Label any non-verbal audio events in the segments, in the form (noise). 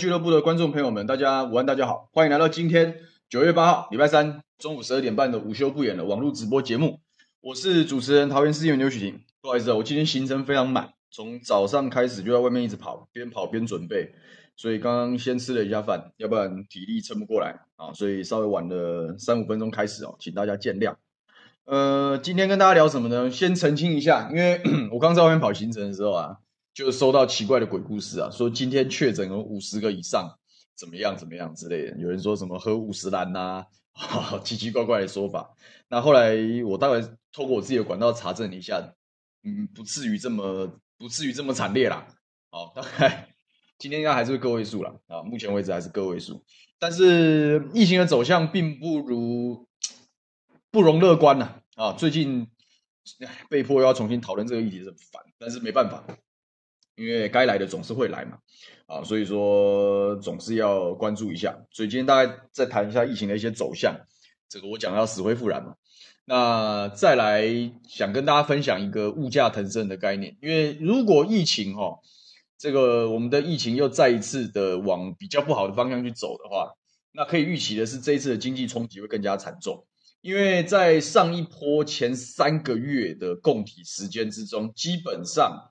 俱乐部的观众朋友们，大家午安，大家好，欢迎来到今天九月八号礼拜三中午十二点半的午休不演的网络直播节目。我是主持人桃园市议员刘许婷。不好意思啊，我今天行程非常满，从早上开始就在外面一直跑，边跑边准备，所以刚刚先吃了一下饭，要不然体力撑不过来啊，所以稍微晚了三五分钟开始哦，请大家见谅。呃，今天跟大家聊什么呢？先澄清一下，因为 (clears throat) 我刚在外面跑行程的时候啊。就收到奇怪的鬼故事啊，说今天确诊有五十个以上，怎么样怎么样之类的。有人说什么喝五十岚呐，(laughs) 奇奇怪怪的说法。那后来我大概透过我自己的管道查证一下，嗯，不至于这么不至于这么惨烈啦。好，大概 (laughs) 今天应该还是个位数啦。啊，目前为止还是个位数。但是疫情的走向并不如不容乐观呐。啊，最近被迫又要重新讨论这个议题，是很烦，但是没办法。因为该来的总是会来嘛，啊，所以说总是要关注一下。所以今天大概再谈一下疫情的一些走向，这个我讲要死灰复燃嘛。那再来想跟大家分享一个物价腾升的概念，因为如果疫情哈、哦，这个我们的疫情又再一次的往比较不好的方向去走的话，那可以预期的是这一次的经济冲击会更加惨重，因为在上一波前三个月的供体时间之中，基本上。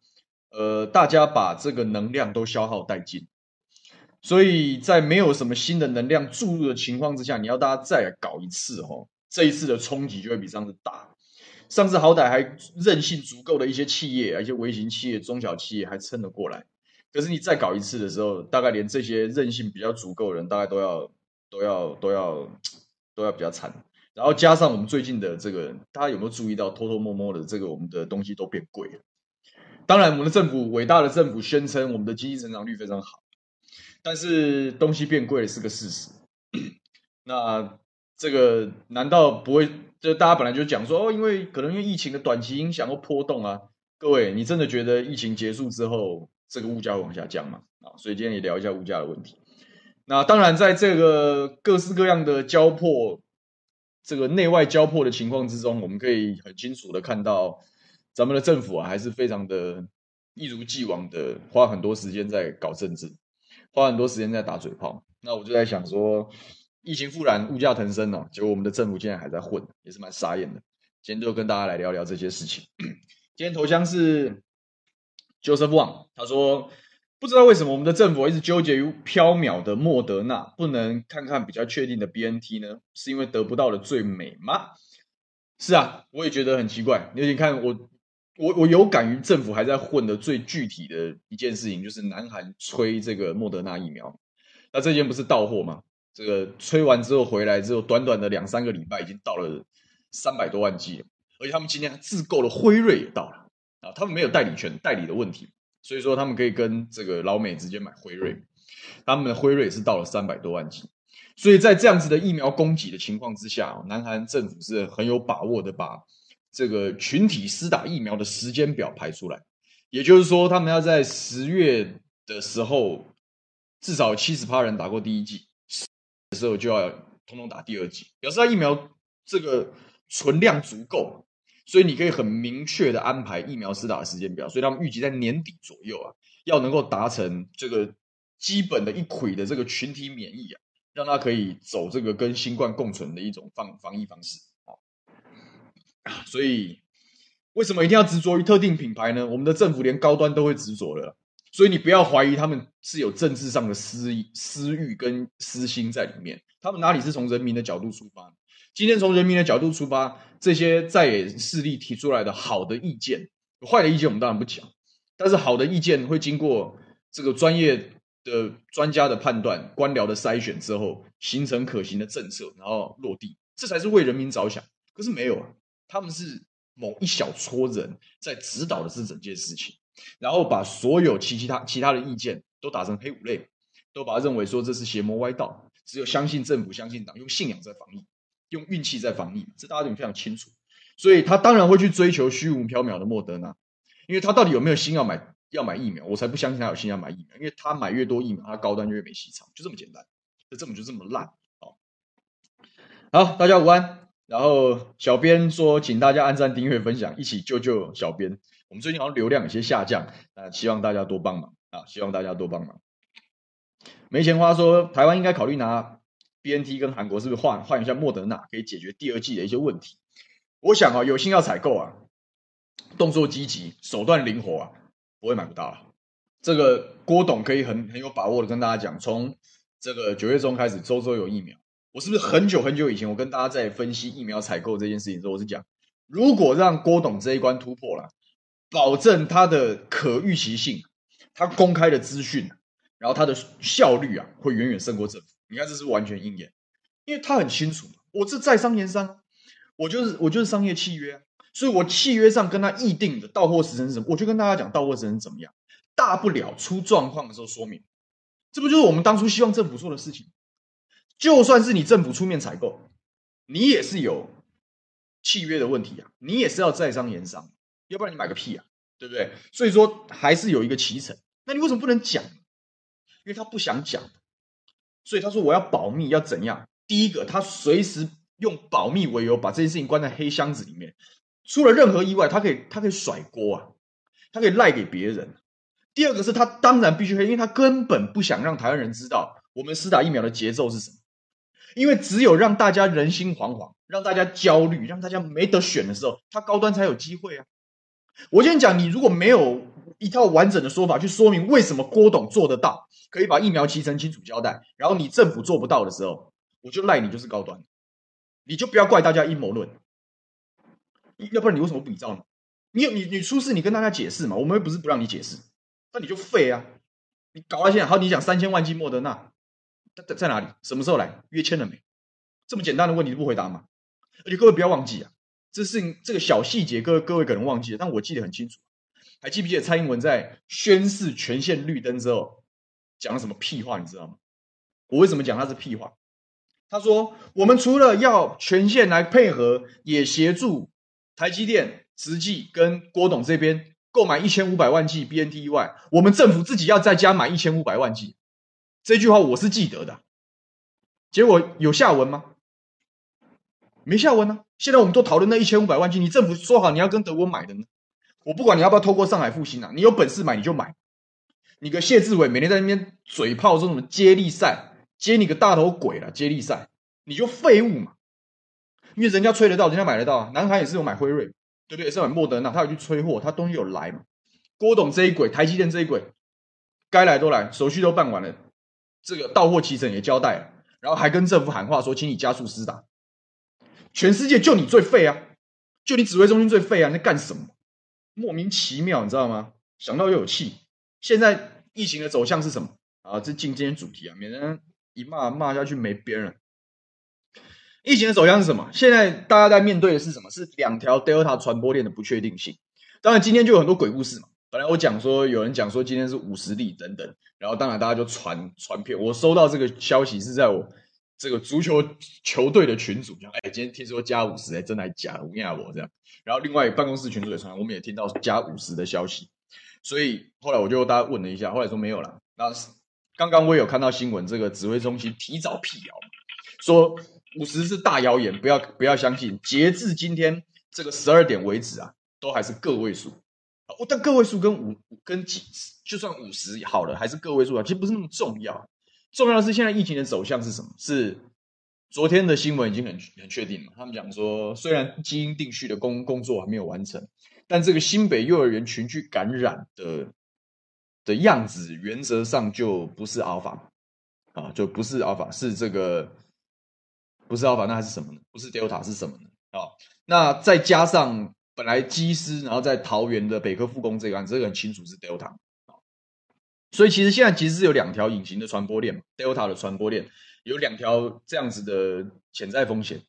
呃，大家把这个能量都消耗殆尽，所以在没有什么新的能量注入的情况之下，你要大家再搞一次哦，这一次的冲击就会比上次大。上次好歹还韧性足够的一些企业，一些微型企业、中小企业还撑得过来，可是你再搞一次的时候，大概连这些韧性比较足够的人，大概都要都要都要都要比较惨。然后加上我们最近的这个，大家有没有注意到，偷偷摸摸的这个我们的东西都变贵了。当然，我们的政府伟大的政府宣称我们的经济成长率非常好，但是东西变贵是个事实。(clears throat) 那这个难道不会？就大家本来就讲说哦，因为可能因为疫情的短期影响或波动啊。各位，你真的觉得疫情结束之后，这个物价会往下降吗？啊，所以今天也聊一下物价的问题。那当然，在这个各式各样的交迫、这个内外交迫的情况之中，我们可以很清楚的看到。咱们的政府啊，还是非常的一如既往的花很多时间在搞政治，花很多时间在打嘴炮。那我就在想说，疫情复燃，物价腾升哦，结果我们的政府竟然还在混，也是蛮傻眼的。今天就跟大家来聊聊这些事情。(clears throat) 今天头像是 Joseph Wang，他说不知道为什么我们的政府一直纠结于飘渺的莫德纳，不能看看比较确定的 BNT 呢？是因为得不到的最美吗？是啊，我也觉得很奇怪。你看我。我我有感于政府还在混的最具体的一件事情，就是南韩吹这个莫德纳疫苗，那这件不是到货吗？这个吹完之后回来之后，短短的两三个礼拜已经到了三百多万剂了，而且他们今天自购了辉瑞也到了啊，他们没有代理权代理的问题，所以说他们可以跟这个老美直接买辉瑞，他们的辉瑞是到了三百多万剂，所以在这样子的疫苗供给的情况之下，南韩政府是很有把握的把。这个群体施打疫苗的时间表排出来，也就是说，他们要在十月的时候，至少七十趴人打过第一剂，的时候就要通通打第二剂，表示他疫苗这个存量足够，所以你可以很明确的安排疫苗施打的时间表。所以他们预计在年底左右啊，要能够达成这个基本的一轨的这个群体免疫啊，让他可以走这个跟新冠共存的一种防防疫方式。所以，为什么一定要执着于特定品牌呢？我们的政府连高端都会执着了，所以你不要怀疑他们是有政治上的私、私欲跟私心在里面。他们哪里是从人民的角度出发？今天从人民的角度出发，这些在野势力提出来的好的意见，坏的意见我们当然不讲，但是好的意见会经过这个专业的专家的判断、官僚的筛选之后，形成可行的政策，然后落地，这才是为人民着想。可是没有啊。他们是某一小撮人在指导的是整件事情，然后把所有其其他其他的意见都打成黑五类，都把它认为说这是邪魔歪道，只有相信政府、相信党，用信仰在防疫，用运气在防疫，这大家都非常清楚。所以他当然会去追求虚无缥缈的莫德纳，因为他到底有没有心要买要买疫苗，我才不相信他有心要买疫苗，因为他买越多疫苗，他高端就越没戏唱，就这么简单，就这么就这么烂。好，好，大家午安。然后小编说，请大家按赞、订阅、分享，一起救救小编。我们最近好像流量有些下降，啊，希望大家多帮忙啊！希望大家多帮忙。没钱花说台湾应该考虑拿 BNT 跟韩国是不是换换一下莫德纳，可以解决第二季的一些问题。我想啊，有心要采购啊，动作积极，手段灵活啊，不会买不到啊。这个郭董可以很很有把握的跟大家讲，从这个九月中开始，周周有疫苗。我是不是很久很久以前，我跟大家在分析疫苗采购这件事情的时候，我是讲，如果让郭董这一关突破了，保证他的可预期性，他公开的资讯。然后它的效率啊，会远远胜过政府。你看，这是完全应验，因为他很清楚，我是在商言商，我就是我就是商业契约，所以我契约上跟他议定的到货时程是什么，我就跟大家讲到货时程怎么样，大不了出状况的时候说明，这不就是我们当初希望政府做的事情？就算是你政府出面采购，你也是有契约的问题啊，你也是要在商言商，要不然你买个屁啊，对不对？所以说还是有一个脐橙，那你为什么不能讲？因为他不想讲，所以他说我要保密，要怎样？第一个，他随时用保密为由把这件事情关在黑箱子里面，出了任何意外，他可以他可以甩锅啊，他可以赖给别人。第二个是他当然必须黑，因为他根本不想让台湾人知道我们施打疫苗的节奏是什么，因为只有让大家人心惶惶，让大家焦虑，让大家没得选的时候，他高端才有机会啊。我先讲，你如果没有一套完整的说法去说明为什么郭董做得到，可以把疫苗期程清楚交代，然后你政府做不到的时候，我就赖你就是高端，你就不要怪大家阴谋论，要不然你为什么不比照呢？你有你你出事，你跟大家解释嘛，我们又不是不让你解释，那你就废啊！你搞到现在，好，你讲三千万剂莫德纳在在哪里？什么时候来？约签了没？这么简单的问题都不回答吗？而且各位不要忘记啊，这是这个小细节，各位各位可能忘记了，但我记得很清楚。还记不记得蔡英文在宣示全线绿灯之后讲了什么屁话？你知道吗？我为什么讲他是屁话？他说：“我们除了要全线来配合，也协助台积电、慈济跟郭董这边购买一千五百万剂 BNT 以外，我们政府自己要再加买一千五百万剂。”这句话我是记得的。结果有下文吗？没下文呢、啊。现在我们都讨论那一千五百万剂，你政府说好你要跟德国买的呢？我不管你要不要透过上海复兴啊，你有本事买你就买。你个谢志伟每天在那边嘴炮说什么接力赛，接你个大头鬼了！接力赛你就废物嘛，因为人家吹得到，人家买得到啊。南韩也是有买辉瑞，对不对？也是买莫德纳，他有去催货，他东西有来嘛。郭董这一轨，台积电这一轨，该来都来，手续都办完了，这个到货期程也交代了，然后还跟政府喊话说，请你加速施打。全世界就你最废啊，就你指挥中心最废啊，你在干什么？莫名其妙，你知道吗？想到又有气。现在疫情的走向是什么？啊，这进今天主题啊，免得一骂骂下去没边了。疫情的走向是什么？现在大家在面对的是什么？是两条 Delta 传播链的不确定性。当然，今天就有很多鬼故事嘛。本来我讲说，有人讲说今天是五十例等等，然后当然大家就传传片。我收到这个消息是在我这个足球球队的群组，讲哎，今天听说加五十，哎，真的还假的？我压我这样。然后另外办公室群组也传，我们也听到加五十的消息，所以后来我就大家问了一下，后来说没有了。那刚刚我也有看到新闻，这个指挥中心提早辟谣，说五十是大谣言，不要不要相信。截至今天这个十二点为止啊，都还是个位数。我但个位数跟五跟几就算五十好了，还是个位数啊，其实不是那么重要。重要的是现在疫情的走向是什么？是。昨天的新闻已经很很确定了，他们讲说，虽然基因定序的工工作还没有完成，但这个新北幼儿园群聚感染的的样子，原则上就不是阿尔法啊，就不是阿尔法，是这个不是阿尔法，那还是什么呢？不是 Delta 是什么呢？啊，那再加上本来机师，然后在桃园的北科复工这个案，这个很清楚是 Delta 啊，所以其实现在其实是有两条隐形的传播链，Delta 的传播链。有两条这样子的潜在风险，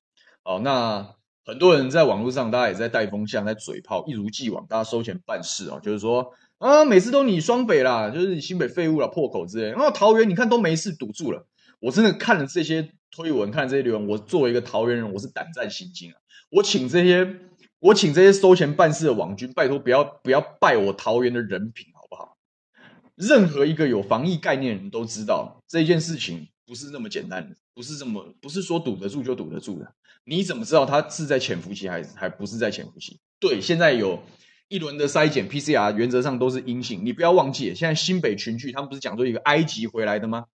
哦，那很多人在网络上，大家也在带风向，在嘴炮，一如既往，大家收钱办事啊，就是说啊，每次都你双北啦，就是你新北废物啦，破口之类，然后桃园你看都没事，堵住了。我真的看了这些推文，看了这些留言，我作为一个桃园人，我是胆战心惊啊。我请这些，我请这些收钱办事的网军，拜托不要不要败我桃园的人品，好不好？任何一个有防疫概念的人都知道这件事情。不是那么简单的，不是这么，不是说堵得住就堵得住的。你怎么知道他是在潜伏期还是还不是在潜伏期？对，现在有一轮的筛检 PCR，原则上都是阴性。你不要忘记，现在新北群聚，他们不是讲说一个埃及回来的吗？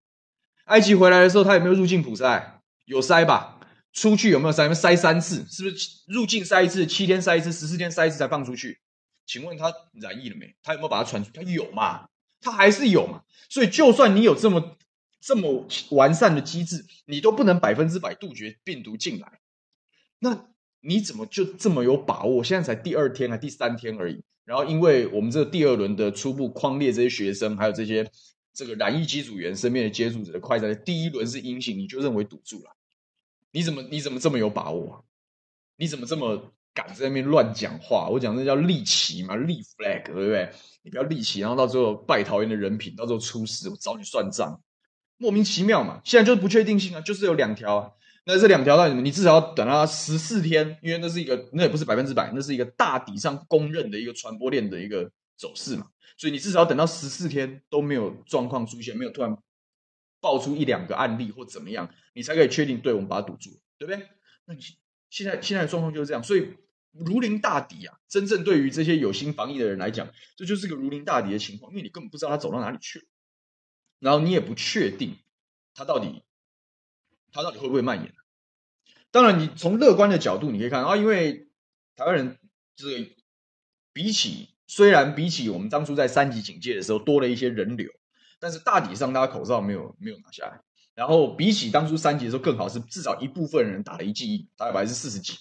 埃及回来的时候，他有没有入境普筛？有筛吧？出去有没有筛？筛三次，是不是入境筛一次，七天筛一次，十四天筛一次才放出去？请问他染疫了没？他有没有把它传出？他有嘛？他还是有嘛？所以就算你有这么这么完善的机制，你都不能百分之百杜绝病毒进来。那你怎么就这么有把握？现在才第二天还第三天而已。然后因为我们这第二轮的初步框列这些学生，还有这些这个染疫机组员身边的接触者的快筛，第一轮是阴性，你就认为堵住了？你怎么你怎么这么有把握？你怎么这么？敢在那边乱讲话，我讲那叫立旗嘛，立 flag，对不对？你不要立旗，然后到最后拜桃园的人品，到时候出事，我找你算账，莫名其妙嘛。现在就是不确定性啊，就是有两条啊。那这两条到底什么？你至少要等到十四天，因为那是一个，那也不是百分之百，那是一个大底上公认的一个传播链的一个走势嘛。所以你至少要等到十四天都没有状况出现，没有突然爆出一两个案例或怎么样，你才可以确定，对，我们把它堵住，对不对？那你现在现在的状况就是这样，所以。如临大敌啊！真正对于这些有心防疫的人来讲，这就是个如临大敌的情况，因为你根本不知道他走到哪里去了，然后你也不确定他到底他到底会不会蔓延。当然，你从乐观的角度，你可以看啊，因为台湾人这个比起虽然比起我们当初在三级警戒的时候多了一些人流，但是大体上大家口罩没有没有拿下来，然后比起当初三级的时候更好是至少一部分人打了一剂疫苗，大概百分之四十几。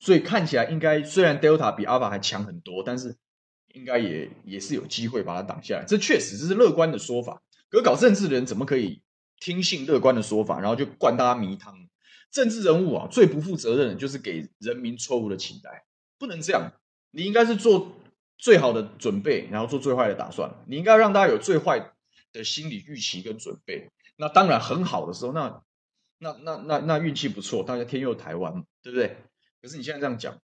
所以看起来应该，虽然 Delta 比 Alpha 还强很多，但是应该也也是有机会把它挡下来。这确实这是乐观的说法。可搞政治的人怎么可以听信乐观的说法，然后就灌大家迷汤？政治人物啊，最不负责任的就是给人民错误的期待，不能这样。你应该是做最好的准备，然后做最坏的打算。你应该让大家有最坏的心理预期跟准备。那当然很好的时候，那那那那那运气不错，大家天佑台湾，对不对？可是你现在这样讲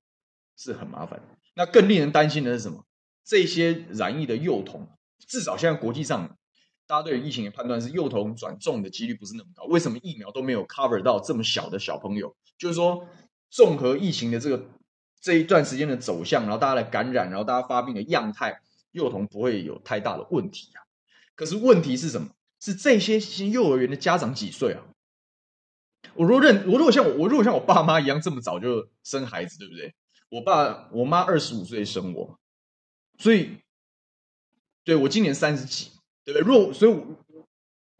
是很麻烦。那更令人担心的是什么？这些染疫的幼童，至少现在国际上大家对疫情的判断是幼童转重的几率不是那么高。为什么疫苗都没有 cover 到这么小的小朋友？就是说，综合疫情的这个这一段时间的走向，然后大家的感染，然后大家发病的样态，幼童不会有太大的问题啊。可是问题是什么？是这些新幼儿园的家长几岁啊？我如果认我如果像我我如果像我爸妈一样这么早就生孩子，对不对？我爸我妈二十五岁生我，所以对我今年三十几，对不对？如果所以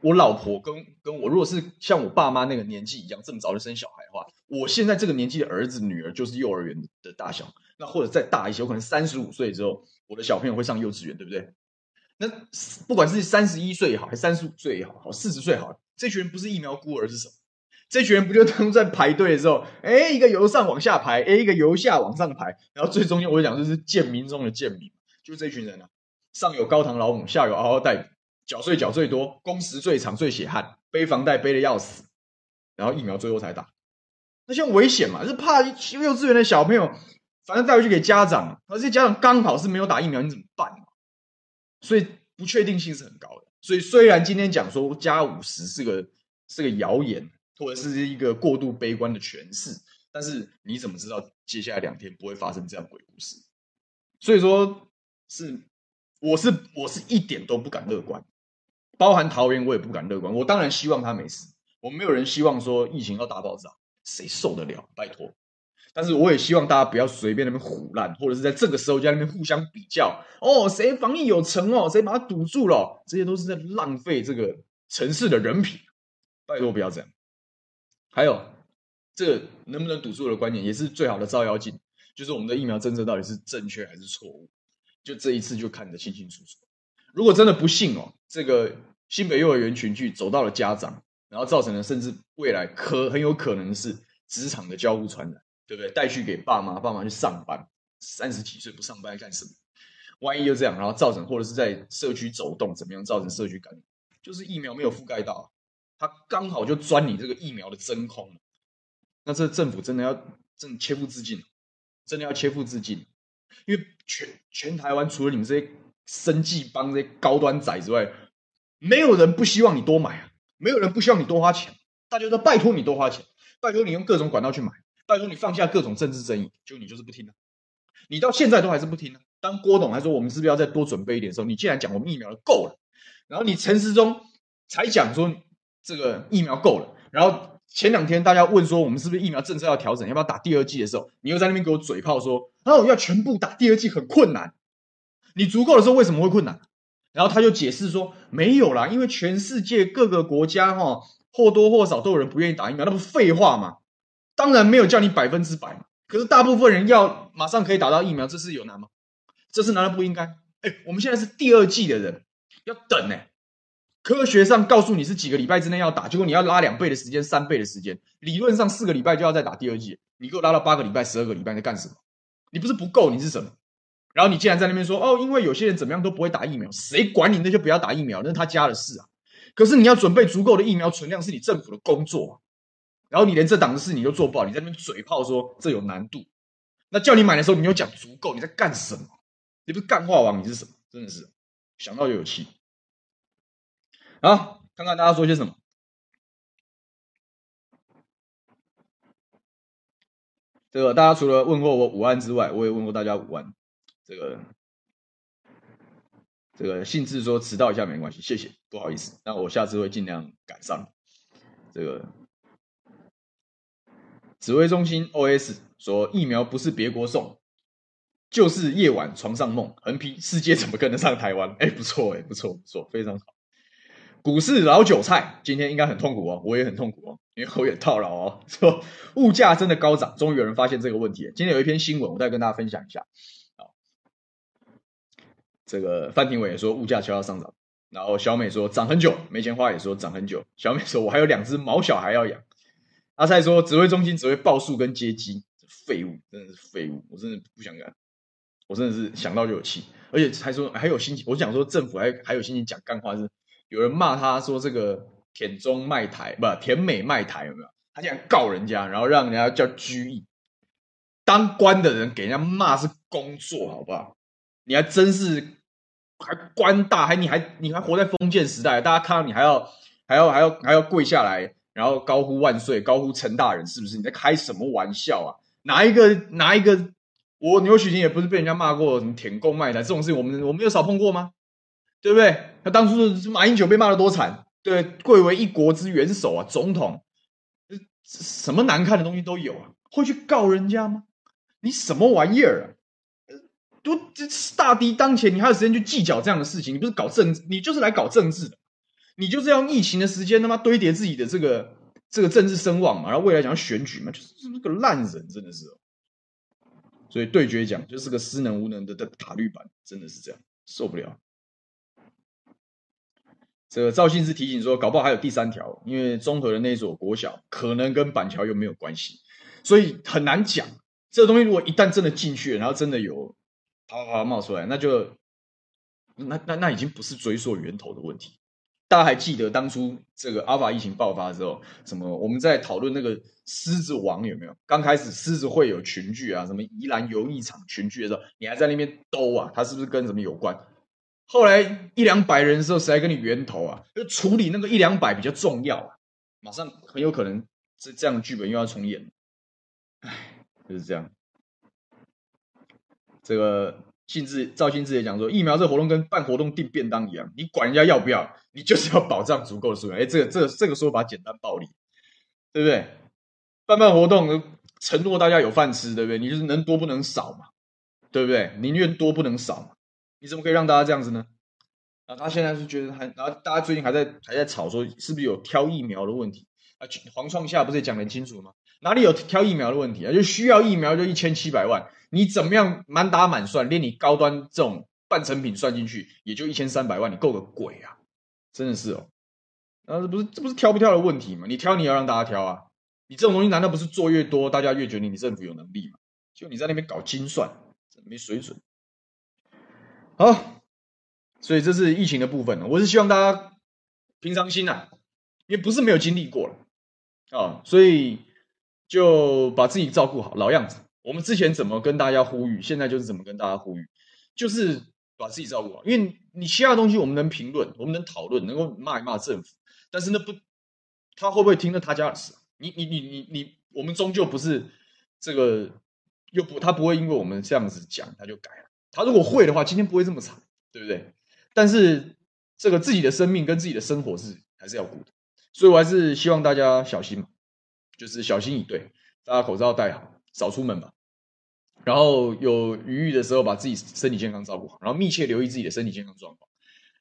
我，老婆跟跟我如果是像我爸妈那个年纪一样这么早就生小孩的话，我现在这个年纪的儿子女儿就是幼儿园的大小，那或者再大一些，我可能三十五岁之后，我的小朋友会上幼稚园，对不对？那不管是三十一岁也好，还是三十五岁也好，好四十岁好，这群人不是疫苗孤儿是什么？这群人不就当在排队的时候，哎，一个由上往下排，哎，一个由下往上排，然后最中间我讲就是贱民中的贱民，就这群人啊，上有高堂老母，下有嗷嗷待哺，缴税缴最多，工时最长最血汗，背房贷背的要死，然后疫苗最后才打，那像危险嘛，是怕幼稚园的小朋友，反正带回去给家长，而这家长刚好是没有打疫苗，你怎么办？所以不确定性是很高的。所以虽然今天讲说加五十是个是个谣言。或者是一个过度悲观的诠释，但是你怎么知道接下来两天不会发生这样鬼故事？所以说，是我是我是一点都不敢乐观，包含桃园我也不敢乐观。我当然希望他没事，我没有人希望说疫情要大爆炸，谁受得了？拜托！但是我也希望大家不要随便那边唬烂，或者是在这个时候在那边互相比较哦，谁防疫有成哦，谁把它堵住了？这些都是在浪费这个城市的人品，拜托不要这样。还有，这能不能堵住的观念，也是最好的照妖镜，就是我们的疫苗政策到底是正确还是错误？就这一次就看得清清楚楚。如果真的不幸哦，这个新北幼儿园群聚走到了家长，然后造成了甚至未来可很有可能是职场的交互传染，对不对？带去给爸妈，爸妈去上班，三十几岁不上班干什么？万一又这样，然后造成或者是在社区走动，怎么样造成社区感染？就是疫苗没有覆盖到。他刚好就钻你这个疫苗的真空，那这政府真的要真的切腹自尽，真的要切腹自尽，因为全全台湾除了你们这些生计帮这些高端仔之外，没有人不希望你多买啊，没有人不希望你多花钱，大家都拜托你多花钱，拜托你用各种管道去买，拜托你放下各种政治争议，就你就是不听啊，你到现在都还是不听啊。当郭董还说我们是不是要再多准备一点的时候，你竟然讲我们疫苗的够了，然后你陈时中才讲说。这个疫苗够了，然后前两天大家问说我们是不是疫苗政策要调整，要不要打第二剂的时候，你又在那边给我嘴炮说，哦要全部打第二剂很困难，你足够的时候为什么会困难？然后他就解释说没有啦，因为全世界各个国家哈或多或少都有人不愿意打疫苗，那不废话吗？当然没有叫你百分之百，可是大部分人要马上可以打到疫苗，这是有难吗？这是难道不应该？哎，我们现在是第二季的人，要等呢。科学上告诉你是几个礼拜之内要打，结果你要拉两倍的时间、三倍的时间。理论上四个礼拜就要再打第二季，你给我拉到八个礼拜、十二个礼拜，在干什么？你不是不够，你是什么？然后你竟然在那边说哦，因为有些人怎么样都不会打疫苗，谁管你那些不要打疫苗？那是他家的事啊。可是你要准备足够的疫苗存量，是你政府的工作。然后你连这档子事你都做不好，你在那边嘴炮说这有难度，那叫你买的时候你又讲足够，你在干什么？你不是干话王，你是什么？真的是想到就有气。好，看看大家说些什么。这个大家除了问过我五安之外，我也问过大家五安。这个这个兴致说迟到一下没关系，谢谢，不好意思，那我下次会尽量赶上。这个指挥中心 OS 说疫苗不是别国送，就是夜晚床上梦。横批世界怎么跟得上台湾？(laughs) 哎，不错哎，不错不错，非常好。股市老韭菜今天应该很痛苦哦，我也很痛苦哦，因为我也套牢哦。说物价真的高涨，终于有人发现这个问题。今天有一篇新闻，我再跟大家分享一下。好，这个范廷伟也说物价悄悄上涨，然后小美说涨很久，没钱花也说涨很久。小美说我还有两只毛小孩要养。阿蔡说指挥中心只会报数跟接机，废物，真的是废物，我真的不想干，我真的是想到就有气，而且还说还有心情，我想说政府还还有心情讲干话是。有人骂他说：“这个舔中卖台，不舔美卖台，有没有？他竟然告人家，然后让人家叫拘役。当官的人给人家骂是工作，好不好？你还真是还官大，还你还你还活在封建时代，大家看到你还要还要还要还要跪下来，然后高呼万岁，高呼陈大人，是不是？你在开什么玩笑啊？哪一个哪一个？我牛煦庭也不是被人家骂过什么舔共卖台这种事情，我们我们有少碰过吗？”对不对？他当初马英九被骂的多惨，对，贵为一国之元首啊，总统，什么难看的东西都有啊，会去告人家吗？你什么玩意儿啊？都这大敌当前，你还有时间去计较这样的事情？你不是搞政治，你就是来搞政治的，你就是要用疫情的时间他妈堆叠自己的这个这个政治声望嘛，然后未来想要选举嘛，就是这个烂人，真的是。所以对决讲就是个失能无能的的塔绿版，真的是这样，受不了。这个赵信是提醒说，搞不好还有第三条，因为中和的那所国小可能跟板桥又没有关系，所以很难讲。这个东西如果一旦真的进去了，然后真的有啪啪啪冒出来，那就那那那已经不是追溯源头的问题。大家还记得当初这个阿法疫情爆发的时候，什么我们在讨论那个狮子王有没有？刚开始狮子会有群聚啊，什么宜兰游艺场群聚的时候，你还在那边兜啊，它是不是跟什么有关？后来一两百人的时候，谁来跟你源头啊？就处理那个一两百比较重要啊，马上很有可能这这样的剧本又要重演。唉，就是这样。这个信志赵信志也讲说，疫苗这活动跟办活动订便当一样，你管人家要不要，你就是要保障足够的数量。哎，这个这个这个说法简单暴力，对不对？办办活动承诺大家有饭吃，对不对？你就是能多不能少嘛，对不对？宁愿多不能少嘛。你怎么可以让大家这样子呢？啊，他现在是觉得还，然后大家最近还在还在吵说是不是有挑疫苗的问题啊？黄创夏不是也讲得很清楚吗？哪里有挑疫苗的问题啊？就需要疫苗就一千七百万，你怎么样满打满算，连你高端这种半成品算进去，也就一千三百万，你够个鬼啊！真的是哦，那，这不是这不是挑不挑的问题吗？你挑你要让大家挑啊！你这种东西难道不是做越多，大家越觉得你政府有能力吗？就你在那边搞精算，没水准。好，所以这是疫情的部分。我是希望大家平常心啊，因为不是没有经历过了啊，所以就把自己照顾好，老样子。我们之前怎么跟大家呼吁，现在就是怎么跟大家呼吁，就是把自己照顾好。因为你其他东西我们能评论，我们能讨论，能够骂一骂政府，但是那不，他会不会听了他家的事？你你你你你，我们终究不是这个，又不，他不会因为我们这样子讲他就改了。他如果会的话，今天不会这么惨，对不对？但是这个自己的生命跟自己的生活是还是要顾的。所以我还是希望大家小心嘛，就是小心以对，大家口罩戴好，少出门吧。然后有余裕的时候，把自己身体健康照顾好，然后密切留意自己的身体健康状况。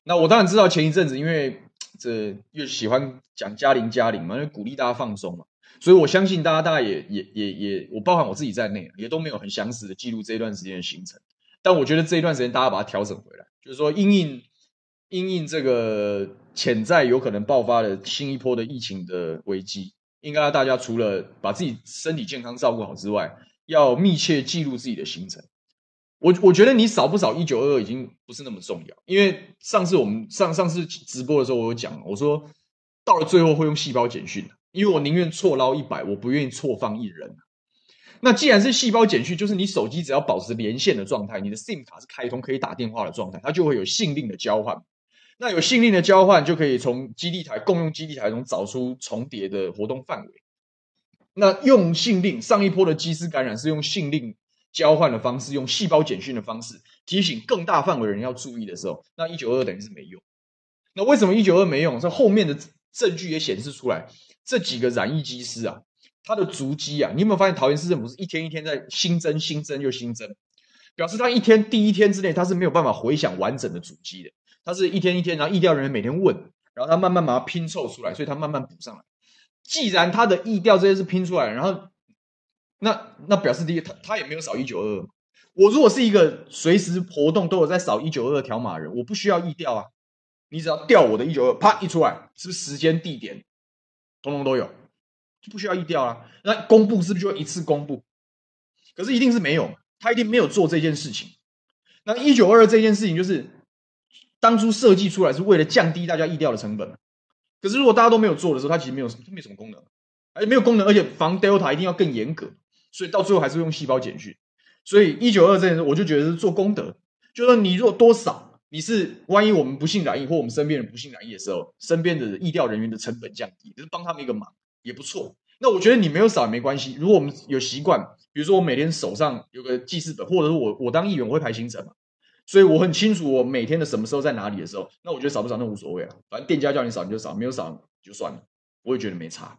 那我当然知道前一阵子，因为这又喜欢讲加零加零嘛，因为鼓励大家放松嘛，所以我相信大家大概也也也也，我包含我自己在内，也都没有很详实的记录这一段时间的行程。但我觉得这一段时间大家把它调整回来，就是说因应因应这个潜在有可能爆发的新一波的疫情的危机，应该大家除了把自己身体健康照顾好之外，要密切记录自己的行程。我我觉得你扫不扫一九二二已经不是那么重要，因为上次我们上上次直播的时候，我有讲，我说到了最后会用细胞简讯，因为我宁愿错捞一百，我不愿意错放一人。那既然是细胞简讯，就是你手机只要保持连线的状态，你的 SIM 卡是开通可以打电话的状态，它就会有信令的交换。那有信令的交换，就可以从基地台共用基地台中找出重叠的活动范围。那用信令，上一波的机师感染是用信令交换的方式，用细胞简讯的方式提醒更大范围人要注意的时候，那一九二等于是没用。那为什么一九二没用？这后面的证据也显示出来，这几个染疫机师啊，他的足迹啊，你有没有发现桃园市政府是一天一天在新增、新增又新增，表示他一天第一天之内他是没有办法回想完整的足迹的，他是一天一天，然后疫调人员每天问，然后他慢慢把它拼凑出来，所以他慢慢补上来。既然他的意调这些是拼出来，然后那那表示第一，他他也没有扫一九二二。我如果是一个随时活动都有在扫一九二条码的人，我不需要意调啊。你只要调我的一九二，啪一出来，是不是时间地点通通都有，就不需要意调啊。那公布是不是就一次公布？可是一定是没有，他一定没有做这件事情。那一九二二这件事情，就是当初设计出来是为了降低大家意调的成本。可是，如果大家都没有做的时候，它其实没有什么，它没什么功能，而且没有功能，而且防 Delta 一定要更严格，所以到最后还是用细胞简讯。所以一九二这件事，我就觉得是做功德，就说你如果多少，你是万一我们不幸染疫或我们身边人不幸染疫的时候，身边的疫调人员的成本降低，就是帮他们一个忙，也不错。那我觉得你没有扫也没关系。如果我们有习惯，比如说我每天手上有个记事本，或者是我我当议员我会排行程嘛。所以我很清楚我每天的什么时候在哪里的时候，那我觉得少不少那无所谓啊，反正店家叫你扫你就扫，没有扫就算了，我也觉得没差。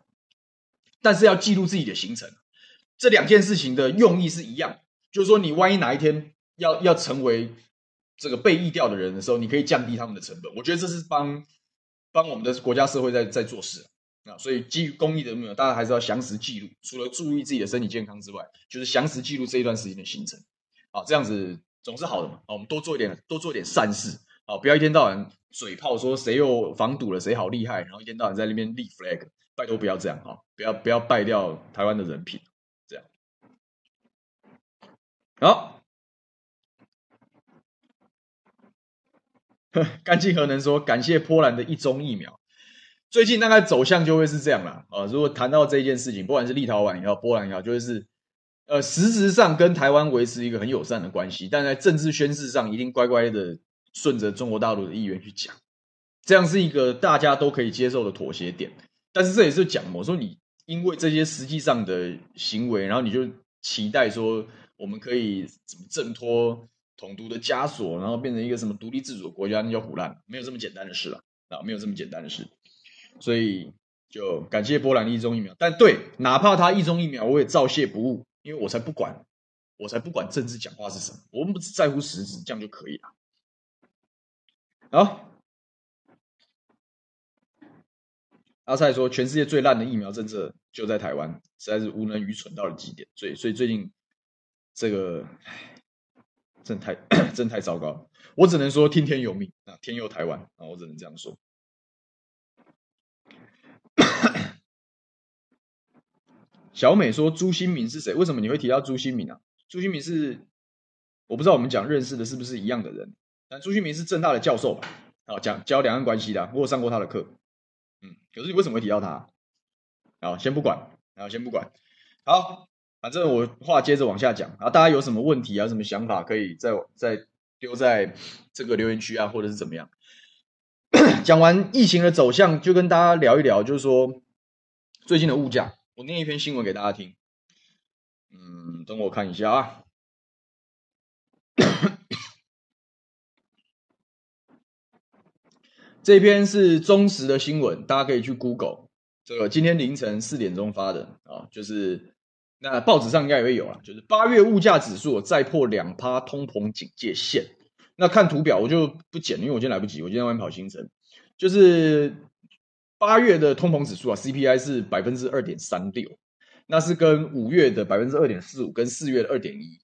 但是要记录自己的行程，这两件事情的用意是一样，就是说你万一哪一天要要成为这个被疫调的人的时候，你可以降低他们的成本。我觉得这是帮帮我们的国家社会在在做事啊。所以基于公益的，大家还是要详实记录，除了注意自己的身体健康之外，就是详实记录这一段时间的行程。好，这样子。总是好的嘛，我们多做一点，多做一点善事，啊，不要一天到晚嘴炮说谁又防堵了，谁好厉害，然后一天到晚在那边立 flag，拜托不要这样啊，不要不要败掉台湾的人品，这样。好，干净核能说感谢波兰的一中疫苗，最近大概走向就会是这样了啊。如果谈到这件事情，不管是立陶宛也好，波兰也好，就会是。呃，实质上跟台湾维持一个很友善的关系，但在政治宣示上一定乖乖的顺着中国大陆的意愿去讲，这样是一个大家都可以接受的妥协点。但是这也是讲，我说你因为这些实际上的行为，然后你就期待说我们可以怎么挣脱统独的枷锁，然后变成一个什么独立自主的国家，那叫唬烂，没有这么简单的事了啊，没有这么简单的事。所以就感谢波兰一中疫苗，但对，哪怕他一中疫苗，我也照谢不误。因为我才不管，我才不管政治讲话是什么，我们只在乎实质，这样就可以了。好，阿塞说，全世界最烂的疫苗政策就在台湾，实在是无能愚蠢到了极点。所以，所以最近这个，真太 (coughs) 真太糟糕。我只能说听天由命啊，天佑台湾啊，我只能这样说。小美说：“朱新民是谁？为什么你会提到朱新民啊？朱新民是我不知道我们讲认识的是不是一样的人？但朱新民是政大的教授吧？好，讲教两岸关系的，我有上过他的课。嗯，可是你为什么会提到他？好，先不管，好，先不管。好，反正我话接着往下讲啊。大家有什么问题啊？什么想法可以再再丢在这个留言区啊，或者是怎么样？讲完疫情的走向，就跟大家聊一聊，就是说最近的物价。”念一篇新闻给大家听。嗯，等我看一下啊。(coughs) 这篇是中时的新闻，大家可以去 Google 这个今天凌晨四点钟发的啊，就是那报纸上应该也会有啊，就是八月物价指数再破两趴通膨警戒线。那看图表我就不剪，因为我今天来不及，我今天外面跑行程。就是八月的通膨指数啊，CPI 是百分之二点三六，那是跟五月的百分之二点四五，跟四月的二点一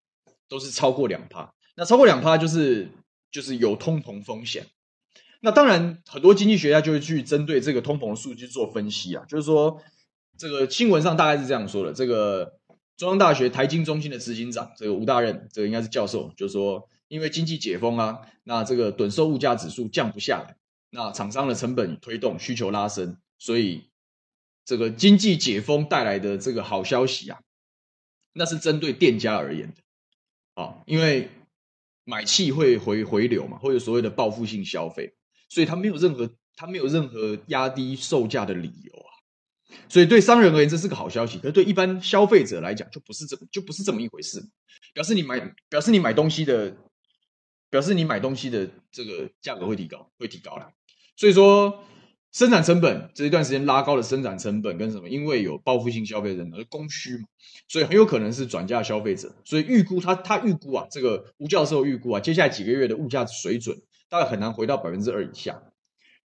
都是超过两趴。那超过两趴就是就是有通膨风险。那当然，很多经济学家就会去针对这个通膨的数据做分析啊，就是说这个新闻上大概是这样说的：这个中央大学台经中心的执行长这个吴大任，这个应该是教授，就是说因为经济解封啊，那这个趸售物价指数降不下来，那厂商的成本推动需求拉升，所以这个经济解封带来的这个好消息啊，那是针对店家而言的啊，因为买气会回回流嘛，或者所谓的报复性消费。所以它没有任何，它没有任何压低售价的理由啊。所以对商人而言，这是个好消息。可是对一般消费者来讲，就不是这么，就不是这么一回事。表示你买，表示你买东西的，表示你买东西的这个价格会提高，会提高了。所以说，生产成本这一段时间拉高了生产成本跟什么？因为有报复性消费人的供需嘛，所以很有可能是转嫁消费者。所以预估他，他预估啊，这个吴教授预估啊，接下来几个月的物价水准。大概很难回到百分之二以下。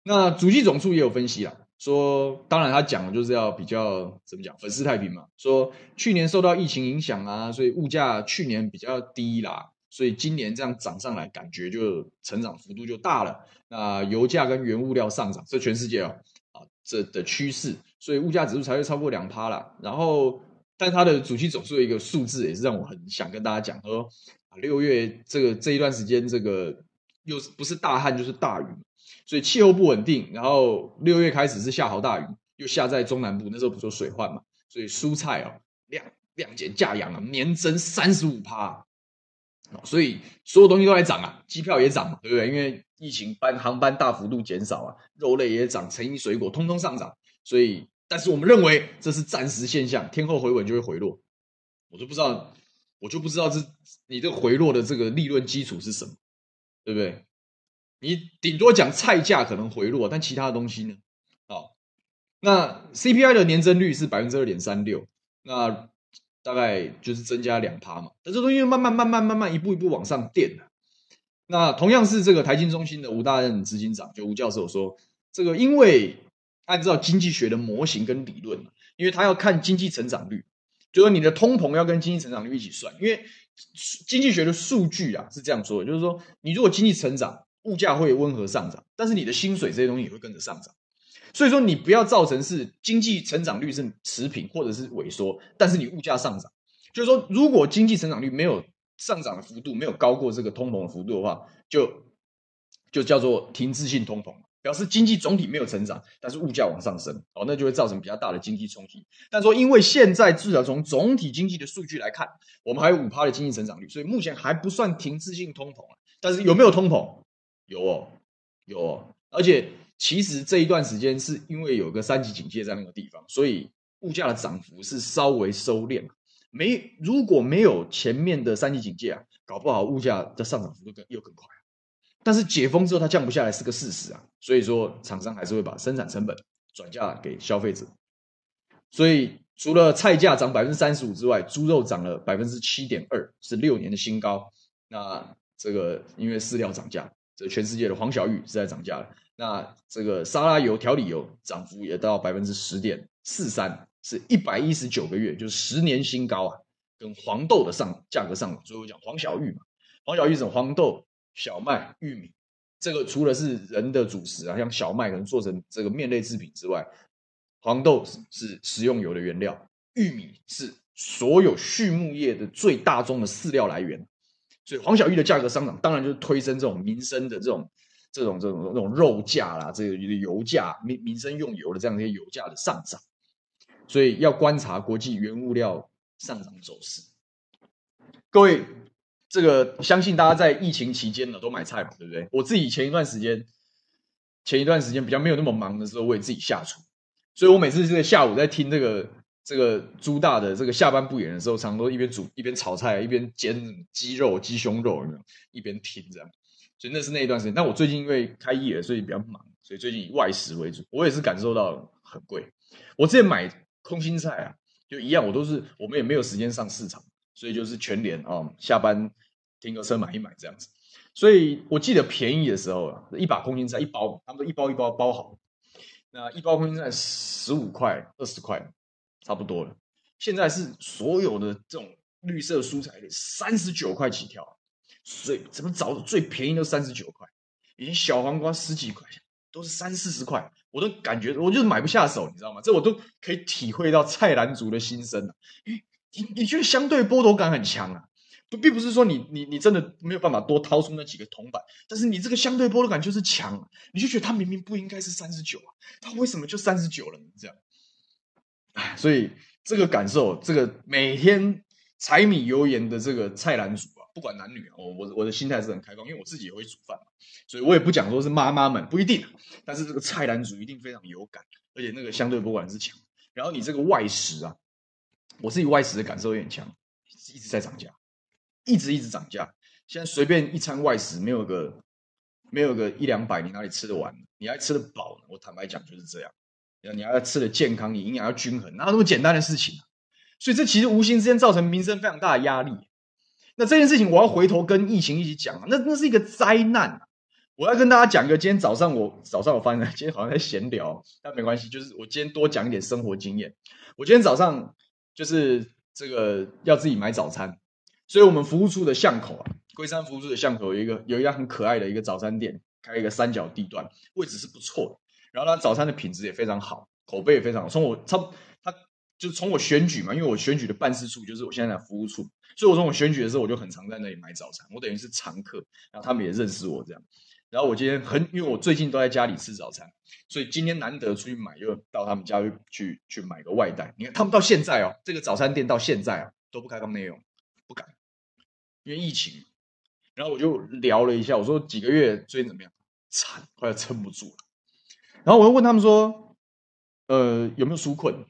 那主计总处也有分析啦，说当然他讲的就是要比较怎么讲，粉饰太平嘛。说去年受到疫情影响啊，所以物价去年比较低啦，所以今年这样涨上来，感觉就成长幅度就大了。那油价跟原物料上涨，这全世界哦啊这的趋势，所以物价指数才会超过两趴啦。然后，但它的主期总数的一个数字也是让我很想跟大家讲，说六月这个这一段时间这个。又不是大旱就是大雨，所以气候不稳定。然后六月开始是下好大雨，又下在中南部，那时候不说水患嘛，所以蔬菜哦量量减价扬啊，年增三十五趴，所以所有东西都在涨啊，机票也涨嘛，对不对？因为疫情班航班大幅度减少啊，肉类也涨，成衣水果通通上涨。所以，但是我们认为这是暂时现象，天后回稳就会回落。我就不知道，我就不知道这你这个回落的这个利润基础是什么。对不对？你顶多讲菜价可能回落，但其他的东西呢？好，那 CPI 的年增率是百分之二点三六，那大概就是增加两趴嘛。但这东西慢慢、慢慢、慢慢一步一步往上垫的。那同样是这个台经中心的吴大任执行长，就吴教授说，这个因为按照经济学的模型跟理论，因为他要看经济成长率，就说你的通膨要跟经济成长率一起算，因为。经济学的数据啊是这样说的，就是说，你如果经济成长，物价会温和上涨，但是你的薪水这些东西也会跟着上涨。所以说，你不要造成是经济成长率是持平或者是萎缩，但是你物价上涨。就是说，如果经济成长率没有上涨的幅度没有高过这个通膨的幅度的话，就就叫做停滞性通膨。表示经济总体没有成长，但是物价往上升，哦，那就会造成比较大的经济冲击。但说因为现在至少从总体经济的数据来看，我们还有五趴的经济成长率，所以目前还不算停滞性通膨。但是有没有通膨？有哦，有哦。而且其实这一段时间是因为有个三级警戒在那个地方，所以物价的涨幅是稍微收敛。没如果没有前面的三级警戒啊，搞不好物价的上涨幅度更又更快。但是解封之后，它降不下来是个事实啊，所以说厂商还是会把生产成本转嫁给消费者。所以除了菜价涨百分之三十五之外，猪肉涨了百分之七点二，是六年的新高。那这个因为饲料涨价，这全世界的黄小玉是在涨价了。那这个沙拉油、调理油涨幅也到百分之十点四三，是一百一十九个月，就是十年新高啊。跟黄豆的上价格上涨，所以我讲黄小玉嘛，黄小玉是黄豆。小麦、玉米，这个除了是人的主食啊，像小麦可能做成这个面类制品之外，黄豆是食用油的原料，玉米是所有畜牧业的最大宗的饲料来源，所以黄小玉的价格上涨，当然就是推升这种民生的这种、这种、这种、这种肉价啦，这个油价民民生用油的这样一些油价的上涨，所以要观察国际原物料上涨走势，各位。这个相信大家在疫情期间呢都买菜嘛，对不对？我自己前一段时间，前一段时间比较没有那么忙的时候，我也自己下厨，所以我每次这个下午在听这个这个朱大的这个下班不演的时候，常常都一边煮一边炒菜，一边煎鸡肉、鸡胸肉，一边听这样。所以那是那一段时间。但我最近因为开业，所以比较忙，所以最近以外食为主。我也是感受到很贵，我之前买空心菜啊，就一样，我都是我们也没有时间上市场，所以就是全年啊，下班停个车买一买这样子。所以我记得便宜的时候啊，一把空心菜一包，他们都一包一包包好，那一包空心菜十五块、二十块，差不多了。现在是所有的这种绿色蔬菜类三十九块起跳，所以怎么找最便宜都三十九块，以前小黄瓜十几块都是三四十块，我都感觉我就是买不下手，你知道吗？这我都可以体会到菜篮族的心声啊，因为你你觉得相对剥夺感很强啊。不并不是说你你你真的没有办法多掏出那几个铜板，但是你这个相对剥夺感就是强，你就觉得它明明不应该是三十九啊，它为什么就三十九了呢？这样，哎，所以这个感受，这个每天柴米油盐的这个菜篮族啊，不管男女啊，我我我的心态是很开放，因为我自己也会煮饭嘛，所以我也不讲说是妈妈们不一定，但是这个菜篮子一定非常有感，而且那个相对不管是强。然后你这个外食啊，我自己外食的感受有点强，一直在涨价。一直一直涨价，现在随便一餐外食没有个没有个一两百，你哪里吃得完？你还吃得饱？我坦白讲就是这样。你还要吃得健康，你营养要均衡，哪有那么简单的事情啊？所以这其实无形之间造成民生非常大的压力。那这件事情我要回头跟疫情一起讲啊，那那是一个灾难。我要跟大家讲一个，今天早上我早上我发现，今天好像在闲聊，但没关系，就是我今天多讲一点生活经验。我今天早上就是这个要自己买早餐。所以，我们服务处的巷口啊，龟山服务处的巷口有一个有一家很可爱的一个早餐店，开一个三角地段，位置是不错的。然后它早餐的品质也非常好，口碑也非常好。从我他他就是从我选举嘛，因为我选举的办事处就是我现在的服务处，所以我从我选举的时候我就很常在那里买早餐，我等于是常客。然后他们也认识我这样。然后我今天很，因为我最近都在家里吃早餐，所以今天难得出去买，就到他们家去去买个外带。你看他们到现在哦，这个早餐店到现在啊都不开放内容。不敢，因为疫情，然后我就聊了一下，我说几个月最近怎么样？惨，快要撑不住了。然后我又问他们说，呃，有没有纾困？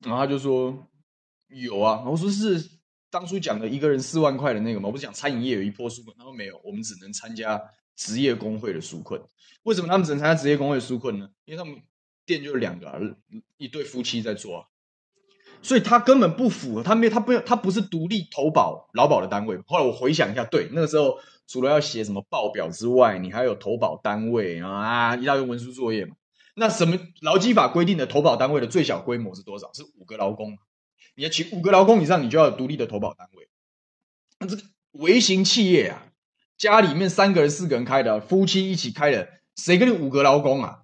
然后他就说有啊。我说是当初讲的一个人四万块的那个嘛？我不是讲餐饮业有一波纾困？他说没有，我们只能参加职业工会的纾困。为什么他们只能参加职业工会的纾困呢？因为他们店就两个，一对夫妻在做。所以他根本不符合，他没有，他不他不是独立投保劳保的单位。后来我回想一下，对，那个时候除了要写什么报表之外，你还有投保单位啊，一大堆文书作业嘛。那什么劳基法规定的投保单位的最小规模是多少？是五个劳工。你要请五个劳工以上，你就要有独立的投保单位。那这个微型企业啊，家里面三个人、四个人开的，夫妻一起开的，谁跟你五个劳工啊？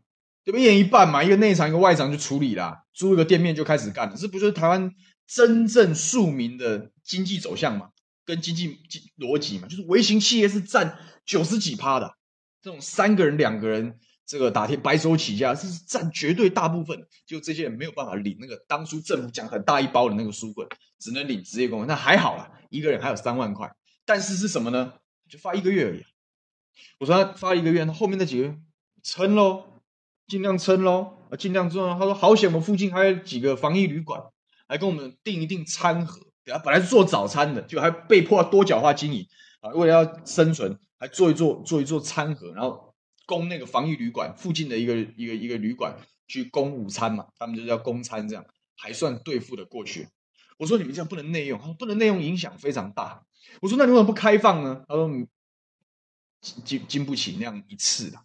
对不？一人一半嘛，一个内场一个外场就处理了，租一个店面就开始干了，这不就是台湾真正庶民的经济走向嘛？跟经济逻辑嘛，就是微型企业是占九十几趴的，这种三个人两个人这个打天白手起家，是占绝对大部分。就这些人没有办法领那个当初政府讲很大一包的那个书本，只能领职业工，那还好啦，一个人还有三万块，但是是什么呢？就发一个月而已。我说他发一个月，那后面那几个月撑喽。尽量撑喽，啊，尽量做。他说好险，我们附近还有几个防疫旅馆，还跟我们订一订餐盒。对啊，本来是做早餐的，就还被迫多角化经营啊，为了要生存，还做一做做一做餐盒，然后供那个防疫旅馆附近的一个一个一个旅馆去供午餐嘛，他们就叫供餐，这样还算对付的过去。我说你们这样不能内用，他说不能内用，影响非常大。我说那你为什么不开放呢？他说经经不起那样一次的。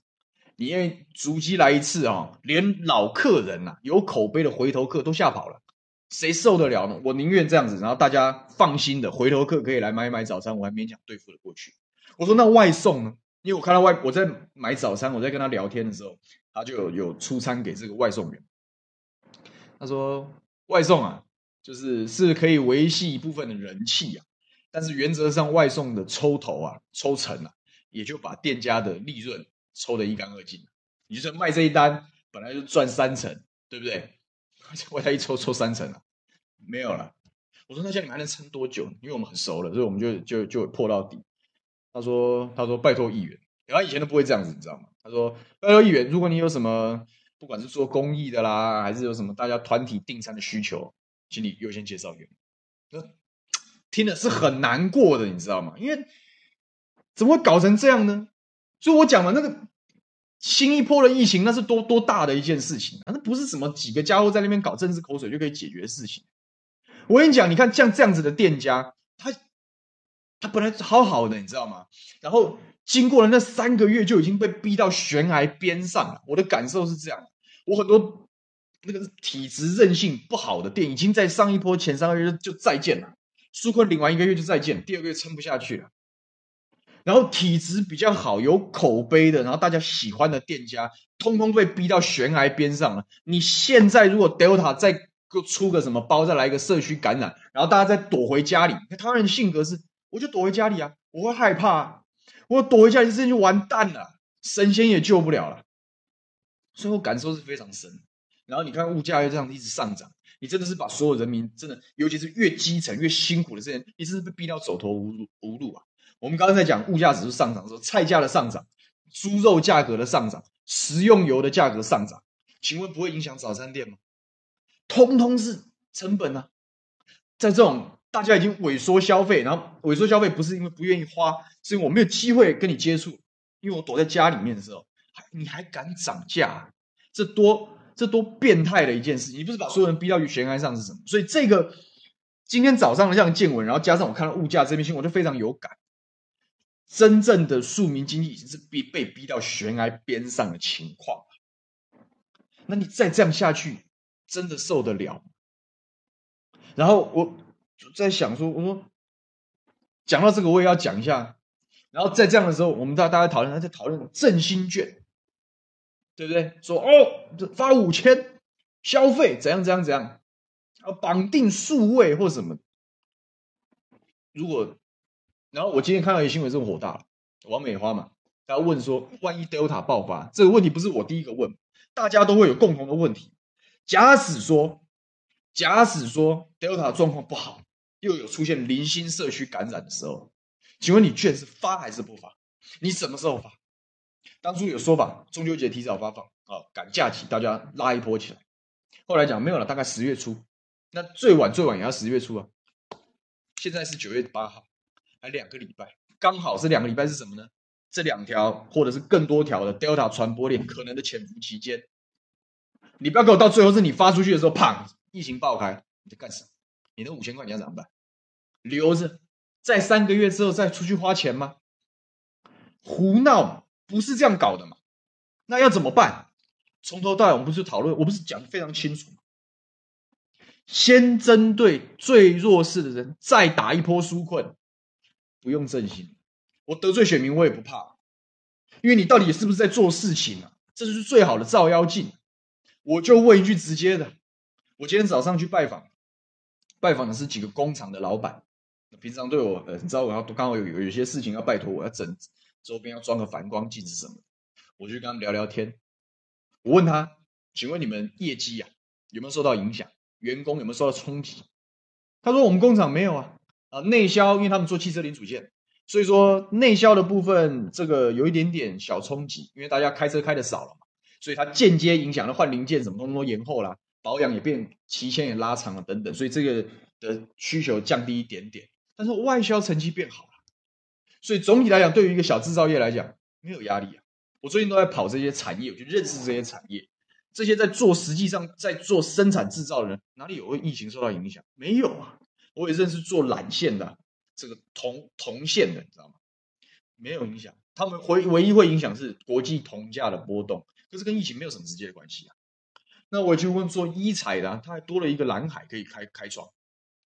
你因为足迹来一次啊、哦，连老客人呐、啊，有口碑的回头客都吓跑了，谁受得了呢？我宁愿这样子，然后大家放心的回头客可以来买买早餐，我还勉强对付得过去。我说那外送呢？因为我看到外我在买早餐，我在跟他聊天的时候，他就有有出餐给这个外送员。他说外送啊，就是是可以维系一部分的人气啊，但是原则上外送的抽头啊、抽成啊，也就把店家的利润。抽得一干二净，你就说卖这一单本来就赚三成，对不对？(laughs) 外带一抽抽三成了，没有了。我说那现在你还能撑多久？因为我们很熟了，所以我们就就就破到底。他说他说拜托议员，他以前都不会这样子，你知道吗？他说拜托议员，如果你有什么不管是做公益的啦，还是有什么大家团体订餐的需求，请你优先介绍给我。那听的是很难过的，你知道吗？因为怎么会搞成这样呢？所以我讲了那个新一波的疫情那是多多大的一件事情啊！那不是什么几个家伙在那边搞政治口水就可以解决的事情。我跟你讲，你看像这样子的店家，他他本来好好的，你知道吗？然后经过了那三个月，就已经被逼到悬崖边上了。我的感受是这样，我很多那个体质韧性不好的店，已经在上一波前三个月就再见了。纾困领完一个月就再见，第二个月撑不下去了。然后体质比较好、有口碑的，然后大家喜欢的店家，通通被逼到悬崖边上了。你现在如果 Delta 再出个什么包，再来一个社区感染，然后大家再躲回家里，台湾人性格是，我就躲回家里啊，我会害怕，我躲回家里，这事情就完蛋了，神仙也救不了了。所以我感受是非常深。然后你看物价又这样一直上涨，你真的是把所有人民真的，尤其是越基层越辛苦的这些人，你真是被逼到走投无路无路啊。我们刚刚在讲物价指数上涨的时候，菜价的上涨、猪肉价格的上涨、食用油的价格上涨，请问不会影响早餐店吗？通通是成本啊！在这种大家已经萎缩消费，然后萎缩消费不是因为不愿意花，是因为我没有机会跟你接触，因为我躲在家里面的时候，还你还敢涨价？这多这多变态的一件事！你不是把所有人逼到悬崖上是什么？所以这个今天早上的这样见闻，然后加上我看到物价这边新闻，我就非常有感。真正的庶民经济已经是被被逼到悬崖边上的情况，那你再这样下去，真的受得了？然后我在想说，我说讲到这个，我也要讲一下。然后在这样的时候，我们大大家讨论，在讨论振兴券，对不对？说哦，发五千消费怎样怎样怎样，啊，绑定数位或什么，如果。然后我今天看到一新闻，这么火大了，王美花嘛，他问说，万一 Delta 爆发，这个问题不是我第一个问，大家都会有共同的问题。假使说，假使说 Delta 状况不好，又有出现零星社区感染的时候，请问你券是发还是不发？你什么时候发？当初有说法，中秋节提早发放，啊，赶假期，大家拉一波起来。后来讲没有了，大概十月初，那最晚最晚也要十月初啊。现在是九月八号。还两个礼拜，刚好是两个礼拜是什么呢？这两条或者是更多条的 Delta 传播链可能的潜伏期间，你不要给我到最后是你发出去的时候，砰，疫情爆开，你在干什么？你那五千块你要怎么办？留着，在三个月之后再出去花钱吗？胡闹，不是这样搞的嘛？那要怎么办？从头到尾我们不是讨论，我不是讲的非常清楚吗？先针对最弱势的人，再打一波纾困。不用振兴，我得罪选民我也不怕，因为你到底是不是在做事情啊？这就是最好的照妖镜。我就问一句直接的，我今天早上去拜访，拜访的是几个工厂的老板，平常对我，呃，你知道我要刚好有有些事情要拜托我要整周边要装个反光镜子什么的，我就跟他们聊聊天。我问他，请问你们业绩啊有没有受到影响？员工有没有受到冲击？他说我们工厂没有啊。啊，内销，因为他们做汽车零组件，所以说内销的部分这个有一点点小冲击，因为大家开车开的少了嘛，所以它间接影响了换零件什么东西都延后了，保养也变期限也拉长了等等，所以这个的需求降低一点点，但是外销成绩变好了，所以总体来讲，对于一个小制造业来讲没有压力啊。我最近都在跑这些产业，我去认识这些产业，这些在做实际上在做生产制造的人，哪里有为疫情受到影响？没有啊。我也认识做缆线的，这个铜铜线的，你知道吗？没有影响，他们唯唯一会影响是国际铜价的波动，可是跟疫情没有什么直接的关系啊。那我就问做医材的啊，他还多了一个蓝海可以开开创。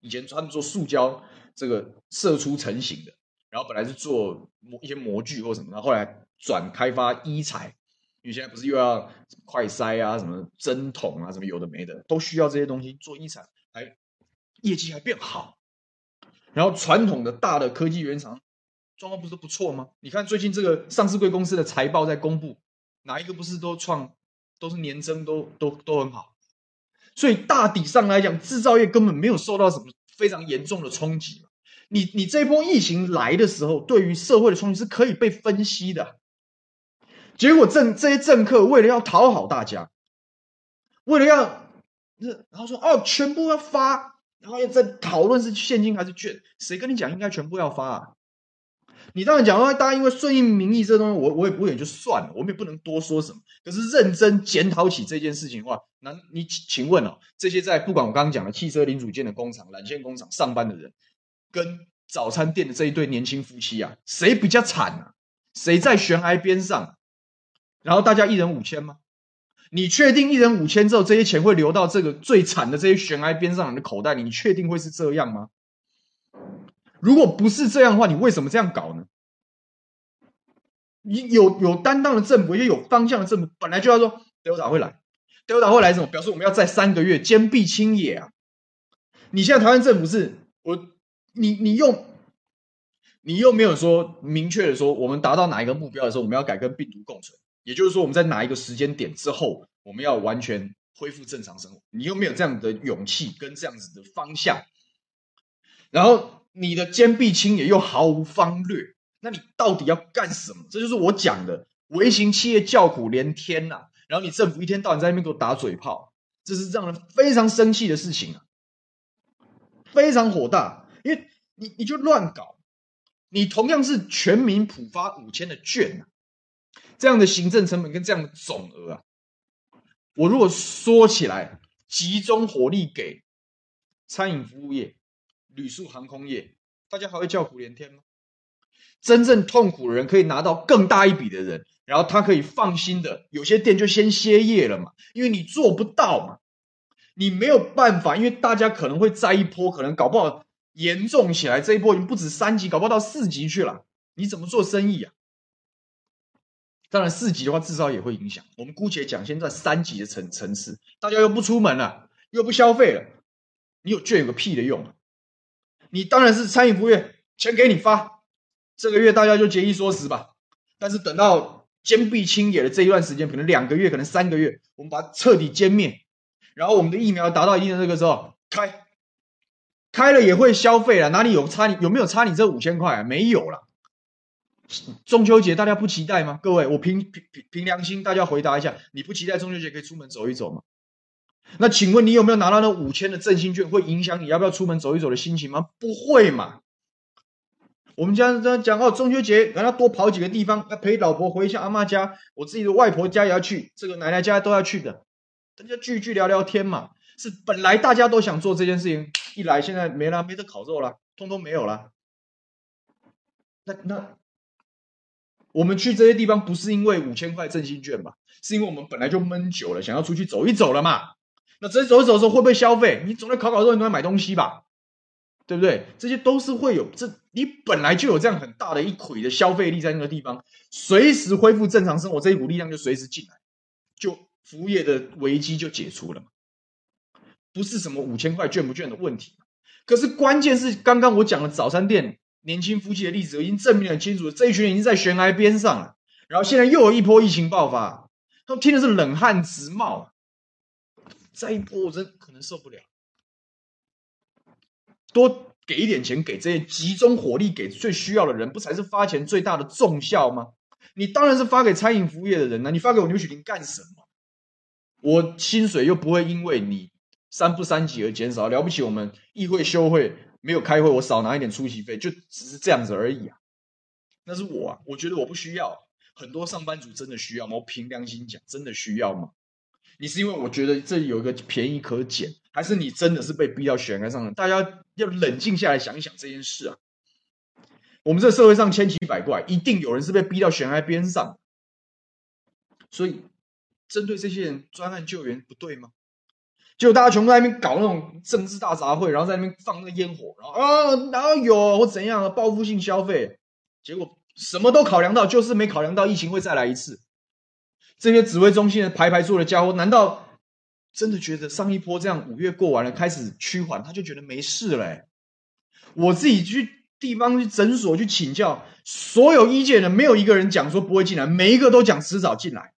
以前他们做塑胶这个射出成型的，然后本来是做模一些模具或什么的，后来转开发医材，因为现在不是又要快筛啊、什么针筒啊、什么有的没的，都需要这些东西做医材，还。业绩还变好，然后传统的大的科技原厂状况不是都不错吗？你看最近这个上市贵公司的财报在公布，哪一个不是都创都是年增都都都很好？所以大体上来讲，制造业根本没有受到什么非常严重的冲击。你你这波疫情来的时候，对于社会的冲击是可以被分析的。结果政这些政客为了要讨好大家，为了要然后说哦，全部要发。然后又在讨论是现金还是券，谁跟你讲应该全部要发啊？你当然讲说，大家因为顺应民意这东西，我我也不也就算了，我们也不能多说什么。可是认真检讨起这件事情的话，那你请问哦，这些在不管我刚刚讲的汽车零组件的工厂、缆线工厂上班的人，跟早餐店的这一对年轻夫妻啊，谁比较惨啊？谁在悬崖边上？然后大家一人五千吗？你确定一人五千之后，这些钱会流到这个最惨的这些悬崖边上人的口袋里？你确定会是这样吗？如果不是这样的话，你为什么这样搞呢？你有有担当的政府，也有方向的政府，本来就要说 Delta 会来，Delta 会来什么？表示我们要在三个月坚壁清野啊！你现在台湾政府是我，你你用，你又没有说明确的说，我们达到哪一个目标的时候，我们要改跟病毒共存。也就是说，我们在哪一个时间点之后，我们要完全恢复正常生活？你又没有这样的勇气跟这样子的方向，然后你的坚壁清野又毫无方略，那你到底要干什么？这就是我讲的。微型企业叫苦连天呐、啊！然后你政府一天到晚在那边给我打嘴炮，这是让人非常生气的事情啊，非常火大，因为你你就乱搞，你同样是全民普发五千的券、啊。这样的行政成本跟这样的总额啊，我如果说起来，集中火力给餐饮服务业、旅宿航空业，大家还会叫苦连天吗？真正痛苦的人可以拿到更大一笔的人，然后他可以放心的，有些店就先歇业了嘛，因为你做不到嘛，你没有办法，因为大家可能会栽一波，可能搞不好严重起来，这一波已经不止三级，搞不好到四级去了，你怎么做生意啊？当然，四级的话至少也会影响。我们姑且讲，现在三级的层层次，大家又不出门了，又不消费了，你有券有个屁的用啊！你当然是餐饮服务业，钱给你发，这个月大家就节衣缩食吧。但是等到坚壁清野的这一段时间，可能两个月，可能三个月，我们把它彻底歼灭，然后我们的疫苗达到一定的这个时候，开，开了也会消费了，哪里有差你有没有差你这五千块啊？没有了。中秋节大家不期待吗？各位，我凭凭凭良心，大家回答一下，你不期待中秋节可以出门走一走吗？那请问你有没有拿到那五千的振兴券，会影响你要不要出门走一走的心情吗？不会嘛。我们家这样讲哦，中秋节让他多跑几个地方，要陪老婆回一下阿妈家，我自己的外婆家也要去，这个奶奶家都要去的，大家聚聚聊聊天嘛。是本来大家都想做这件事情，一来现在没了，没得烤肉了，通通没有了。那那。我们去这些地方不是因为五千块振兴券吧？是因为我们本来就闷久了，想要出去走一走了嘛。那这走一走的时候会不会消费？你总在烤烤肉，你都会买东西吧？对不对？这些都是会有，这你本来就有这样很大的一捆的消费力在那个地方，随时恢复正常生活，这一股力量就随时进来，就服务业的危机就解除了嘛。不是什么五千块券不券的问题。可是关键是刚刚我讲的早餐店。年轻夫妻的例子已经证明很清楚，这一群人已经在悬崖边上了。然后现在又有一波疫情爆发，他们听的是冷汗直冒。再一波，我真可能受不了。多给一点钱给这些，集中火力给最需要的人，不才是发钱最大的重效吗？你当然是发给餐饮服务业的人呢。你发给我牛煦庭干什么？我薪水又不会因为你三不三级而减少。了不起，我们议会休会。没有开会，我少拿一点出席费，就只是这样子而已啊。那是我啊，我觉得我不需要。很多上班族真的需要吗？我凭良心讲，真的需要吗？你是因为我觉得这里有一个便宜可捡，还是你真的是被逼到悬崖上的？大家要冷静下来想一想这件事啊。我们这社会上千奇百怪，一定有人是被逼到悬崖边上。所以，针对这些人专案救援不对吗？就大家全部在那边搞那种政治大杂烩，然后在那边放那个烟火，然后啊，然后有或怎样的报复性消费，结果什么都考量到，就是没考量到疫情会再来一次。这些指挥中心的排排坐的家伙，难道真的觉得上一波这样五月过完了，开始趋缓，他就觉得没事了？我自己去地方去诊所去请教，所有医界的没有一个人讲说不会进来，每一个都讲迟早进来。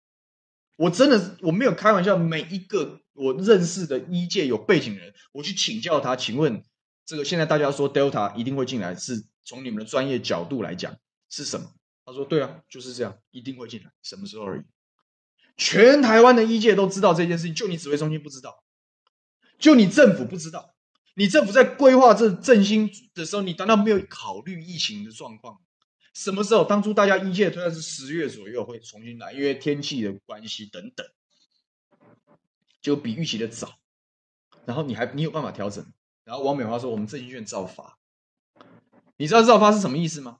我真的我没有开玩笑，每一个。我认识的医界有背景的人，我去请教他，请问这个现在大家说 Delta 一定会进来，是从你们的专业角度来讲是什么？他说：对啊，就是这样，一定会进来，什么时候而已。全台湾的医界都知道这件事情，就你指挥中心不知道，就你政府不知道。你政府在规划这振兴的时候，你难道没有考虑疫情的状况？什么时候？当初大家一届推的是十月左右会重新来，因为天气的关系等等，就比预期的早。然后你还你有办法调整？然后王美华说：“我们证金券照发。”你知道照发是什么意思吗？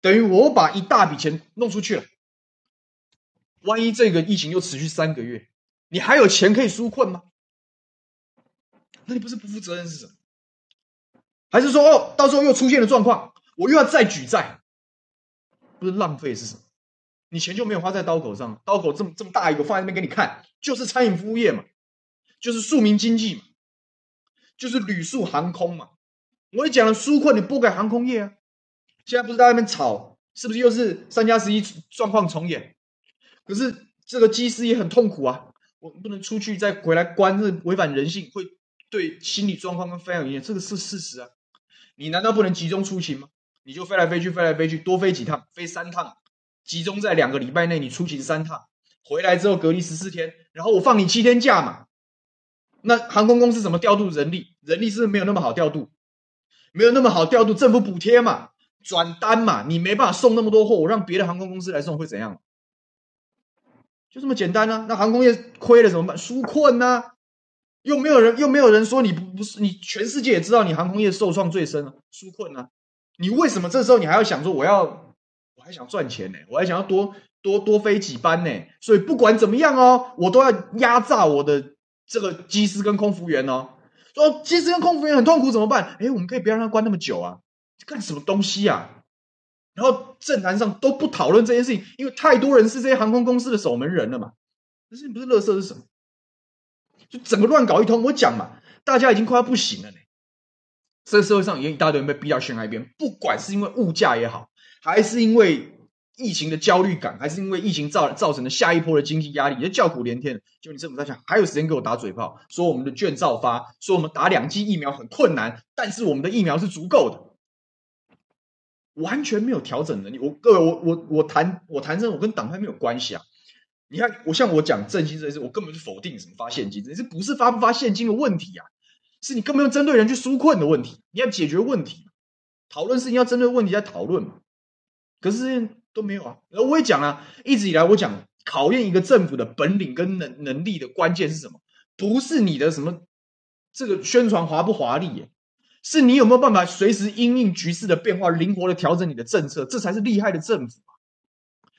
等于我把一大笔钱弄出去了，万一这个疫情又持续三个月，你还有钱可以纾困吗？那你不是不负责任是什么？还是说哦，到时候又出现了状况？我又要再举债，不是浪费是什么？你钱就没有花在刀口上，刀口这么这么大一个放在那边给你看，就是餐饮服务业嘛，就是庶民经济嘛，就是旅宿航空嘛。我也讲了纾困，你拨给航空业啊。现在不是在那边吵，是不是又是三加十一状况重演？可是这个机师也很痛苦啊，我不能出去再回来关，这违反人性，会对心理状况跟非常影响，这个是事实啊。你难道不能集中出勤吗？你就飞来飞去，飞来飞去，多飞几趟，飞三趟，集中在两个礼拜内，你出勤三趟，回来之后隔离十四天，然后我放你七天假嘛。那航空公司怎么调度人力？人力是不是没有那么好调度？没有那么好调度，政府补贴嘛，转单嘛，你没办法送那么多货，我让别的航空公司来送会怎样？就这么简单啊。那航空业亏了怎么办？纾困啊，又没有人，又没有人说你不不是你，全世界也知道你航空业受创最深了，纾困啊。你为什么这时候你还要想说我要，我还想赚钱呢？我还想要多多多飞几班呢？所以不管怎么样哦，我都要压榨我的这个机师跟空服员哦。说机师跟空服员很痛苦怎么办？哎，我们可以不要让他关那么久啊？干什么东西啊？然后政坛上都不讨论这件事情，因为太多人是这些航空公司的守门人了嘛。这事情不是乐色是什么？就整个乱搞一通。我讲嘛，大家已经快要不行了呢。这个社会上已经一大堆人被逼到悬崖边，不管是因为物价也好，还是因为疫情的焦虑感，还是因为疫情造造成的下一波的经济压力，也叫苦连天。就你政府在想，还有时间给我打嘴炮，说我们的券照发，说我们打两剂疫苗很困难，但是我们的疫苗是足够的，完全没有调整能力。我各位，我我我谈我谈这，我跟党派没有关系啊。你看，我像我讲振兴这件事，我根本就否定什么发现金，这是不是发不发现金的问题啊？是你根本要针对人去纾困的问题，你要解决问题，讨论事情要针对问题在讨论嘛。可是都没有啊。然后我也讲了，一直以来我讲考验一个政府的本领跟能能力的关键是什么？不是你的什么这个宣传华不华丽耶，是你有没有办法随时因应局势的变化，灵活的调整你的政策，这才是厉害的政府。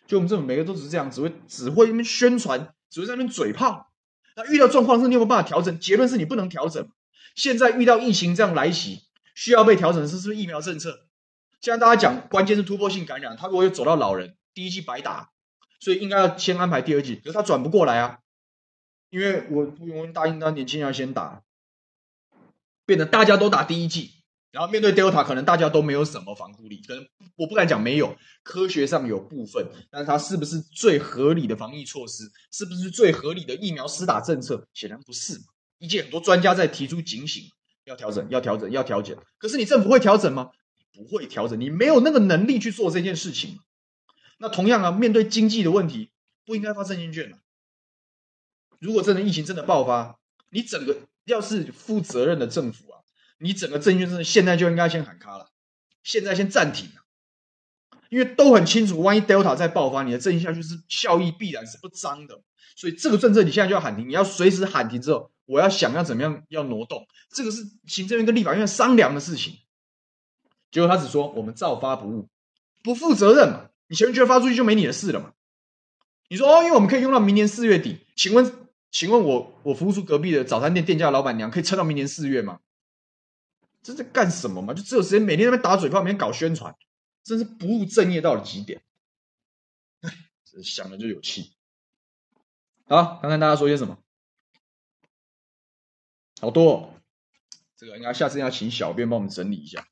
就我们政府每个都只是这样，只会只会宣传，只会在那边嘴炮。那遇到状况是你有没有办法调整？结论是你不能调整。现在遇到疫情这样来袭，需要被调整的是是不是疫苗政策？现在大家讲，关键是突破性感染，他如果有走到老人，第一剂白打，所以应该要先安排第二剂，可是他转不过来啊，因为我不用答应他年轻人要先打，变得大家都打第一剂，然后面对 Delta，可能大家都没有什么防护力，可能我不敢讲没有，科学上有部分，但是它是不是最合理的防疫措施，是不是最合理的疫苗施打政策，显然不是嘛。一届很多专家在提出警醒，要调整，要调整，要调整。可是你政府会调整吗？不会调整，你没有那个能力去做这件事情。那同样啊，面对经济的问题，不应该发证金券了。如果真的疫情真的爆发，你整个要是负责任的政府啊，你整个证券真的现在就应该先喊卡了，现在先暂停，因为都很清楚，万一 Delta 再爆发，你的证券下去是效益必然是不彰的。所以这个政策你现在就要喊停，你要随时喊停之后。我要想要怎么样要挪动，这个是行政院跟立法院商量的事情。结果他只说我们照发不误，不负责任嘛？你钱券发出去就没你的事了嘛？你说哦，因为我们可以用到明年四月底，请问，请问我我服务处隔壁的早餐店店家的老板娘可以撑到明年四月吗？这在干什么嘛？就只有时间每天在那边打嘴炮，每天搞宣传，真是不务正业到了极点。哎，想了就有气。好，看看大家说些什么。好多哦，这个应该下次要请小编帮我们整理一下。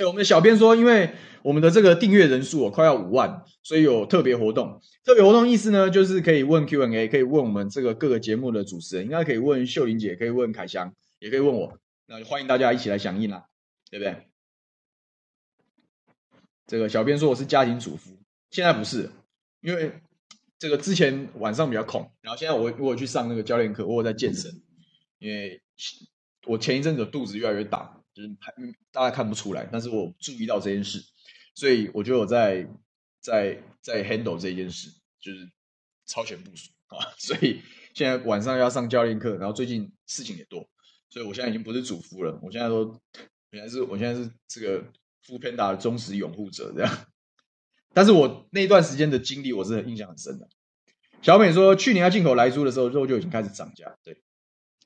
哎，我们的小编说，因为我们的这个订阅人数哦快要五万，所以有特别活动。特别活动意思呢，就是可以问 Q&A，可以问我们这个各个节目的主持人，应该可以问秀玲姐，可以问凯翔，也可以问我。那就欢迎大家一起来响应啦，对不对？这个小编说我是家庭主妇，现在不是，因为这个之前晚上比较空，然后现在我我有去上那个教练课，我有在健身。因为我前一阵子肚子越来越大，就是还大家看不出来，但是我注意到这件事，所以我就有在在在 handle 这件事，就是超前部署啊。(laughs) 所以现在晚上要上教练课，然后最近事情也多，所以我现在已经不是主夫了，我现在都原来是我现在是这个 foodpanda 的忠实拥护者这样。(laughs) 但是我那段时间的经历，我是印象很深的。小美说，去年要进口莱猪的时候，肉就已经开始涨价，对。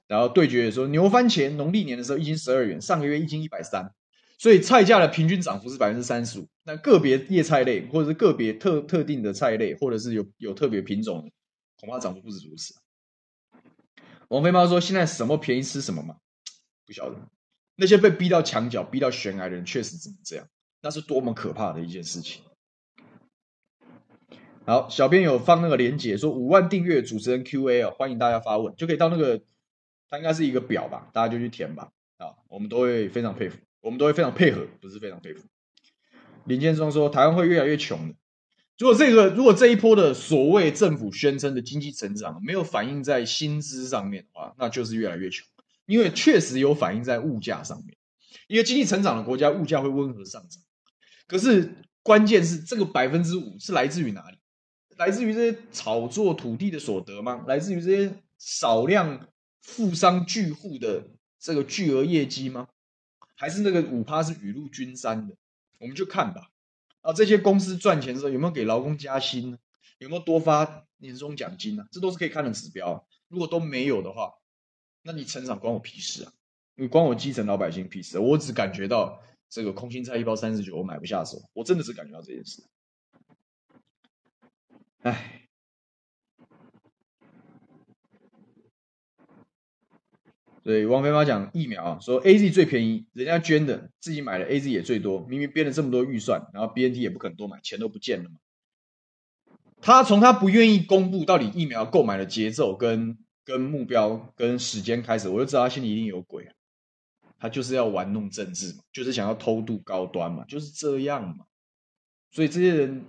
然后对决也说，牛番茄农历年的时候一斤十二元，上个月一斤一百三。所以菜价的平均涨幅是百分之三十五，那个别叶菜类或者是个别特特定的菜类，或者是有有特别品种，恐怕涨幅不止如此。王飞猫说：“现在什么便宜吃什么嘛？不晓得。那些被逼到墙角、逼到悬崖的人，确实只能这样。那是多么可怕的一件事情。”好，小编有放那个连接，说五万订阅主持人 Q&A 哦，欢迎大家发问，就可以到那个，它应该是一个表吧，大家就去填吧。啊，我们都会非常佩服。我们都会非常配合，不是非常佩服。林建中说：“台湾会越来越穷的。如果这个，如果这一波的所谓政府宣称的经济成长没有反映在薪资上面的话，那就是越来越穷。因为确实有反映在物价上面。因为经济成长的国家，物价会温和上涨。可是关键是这个百分之五是来自于哪里？来自于这些炒作土地的所得吗？来自于这些少量富商巨户的这个巨额业绩吗？”还是那个五趴是雨露均沾的，我们就看吧。啊，这些公司赚钱的时候有没有给劳工加薪呢？有没有多发年终奖金呢？这都是可以看的指标。如果都没有的话，那你成长关我屁事啊！你关我基层老百姓屁事！我只感觉到这个空心菜一包三十九，我买不下手。我真的只感觉到这件事。哎。对王菲妈讲疫苗啊，说 A Z 最便宜，人家捐的，自己买的 A Z 也最多。明明编了这么多预算，然后 B N T 也不肯多买，钱都不见了嘛。他从他不愿意公布到底疫苗购买的节奏跟跟目标跟时间开始，我就知道他心里一定有鬼啊。他就是要玩弄政治嘛，就是想要偷渡高端嘛，就是这样嘛。所以这些人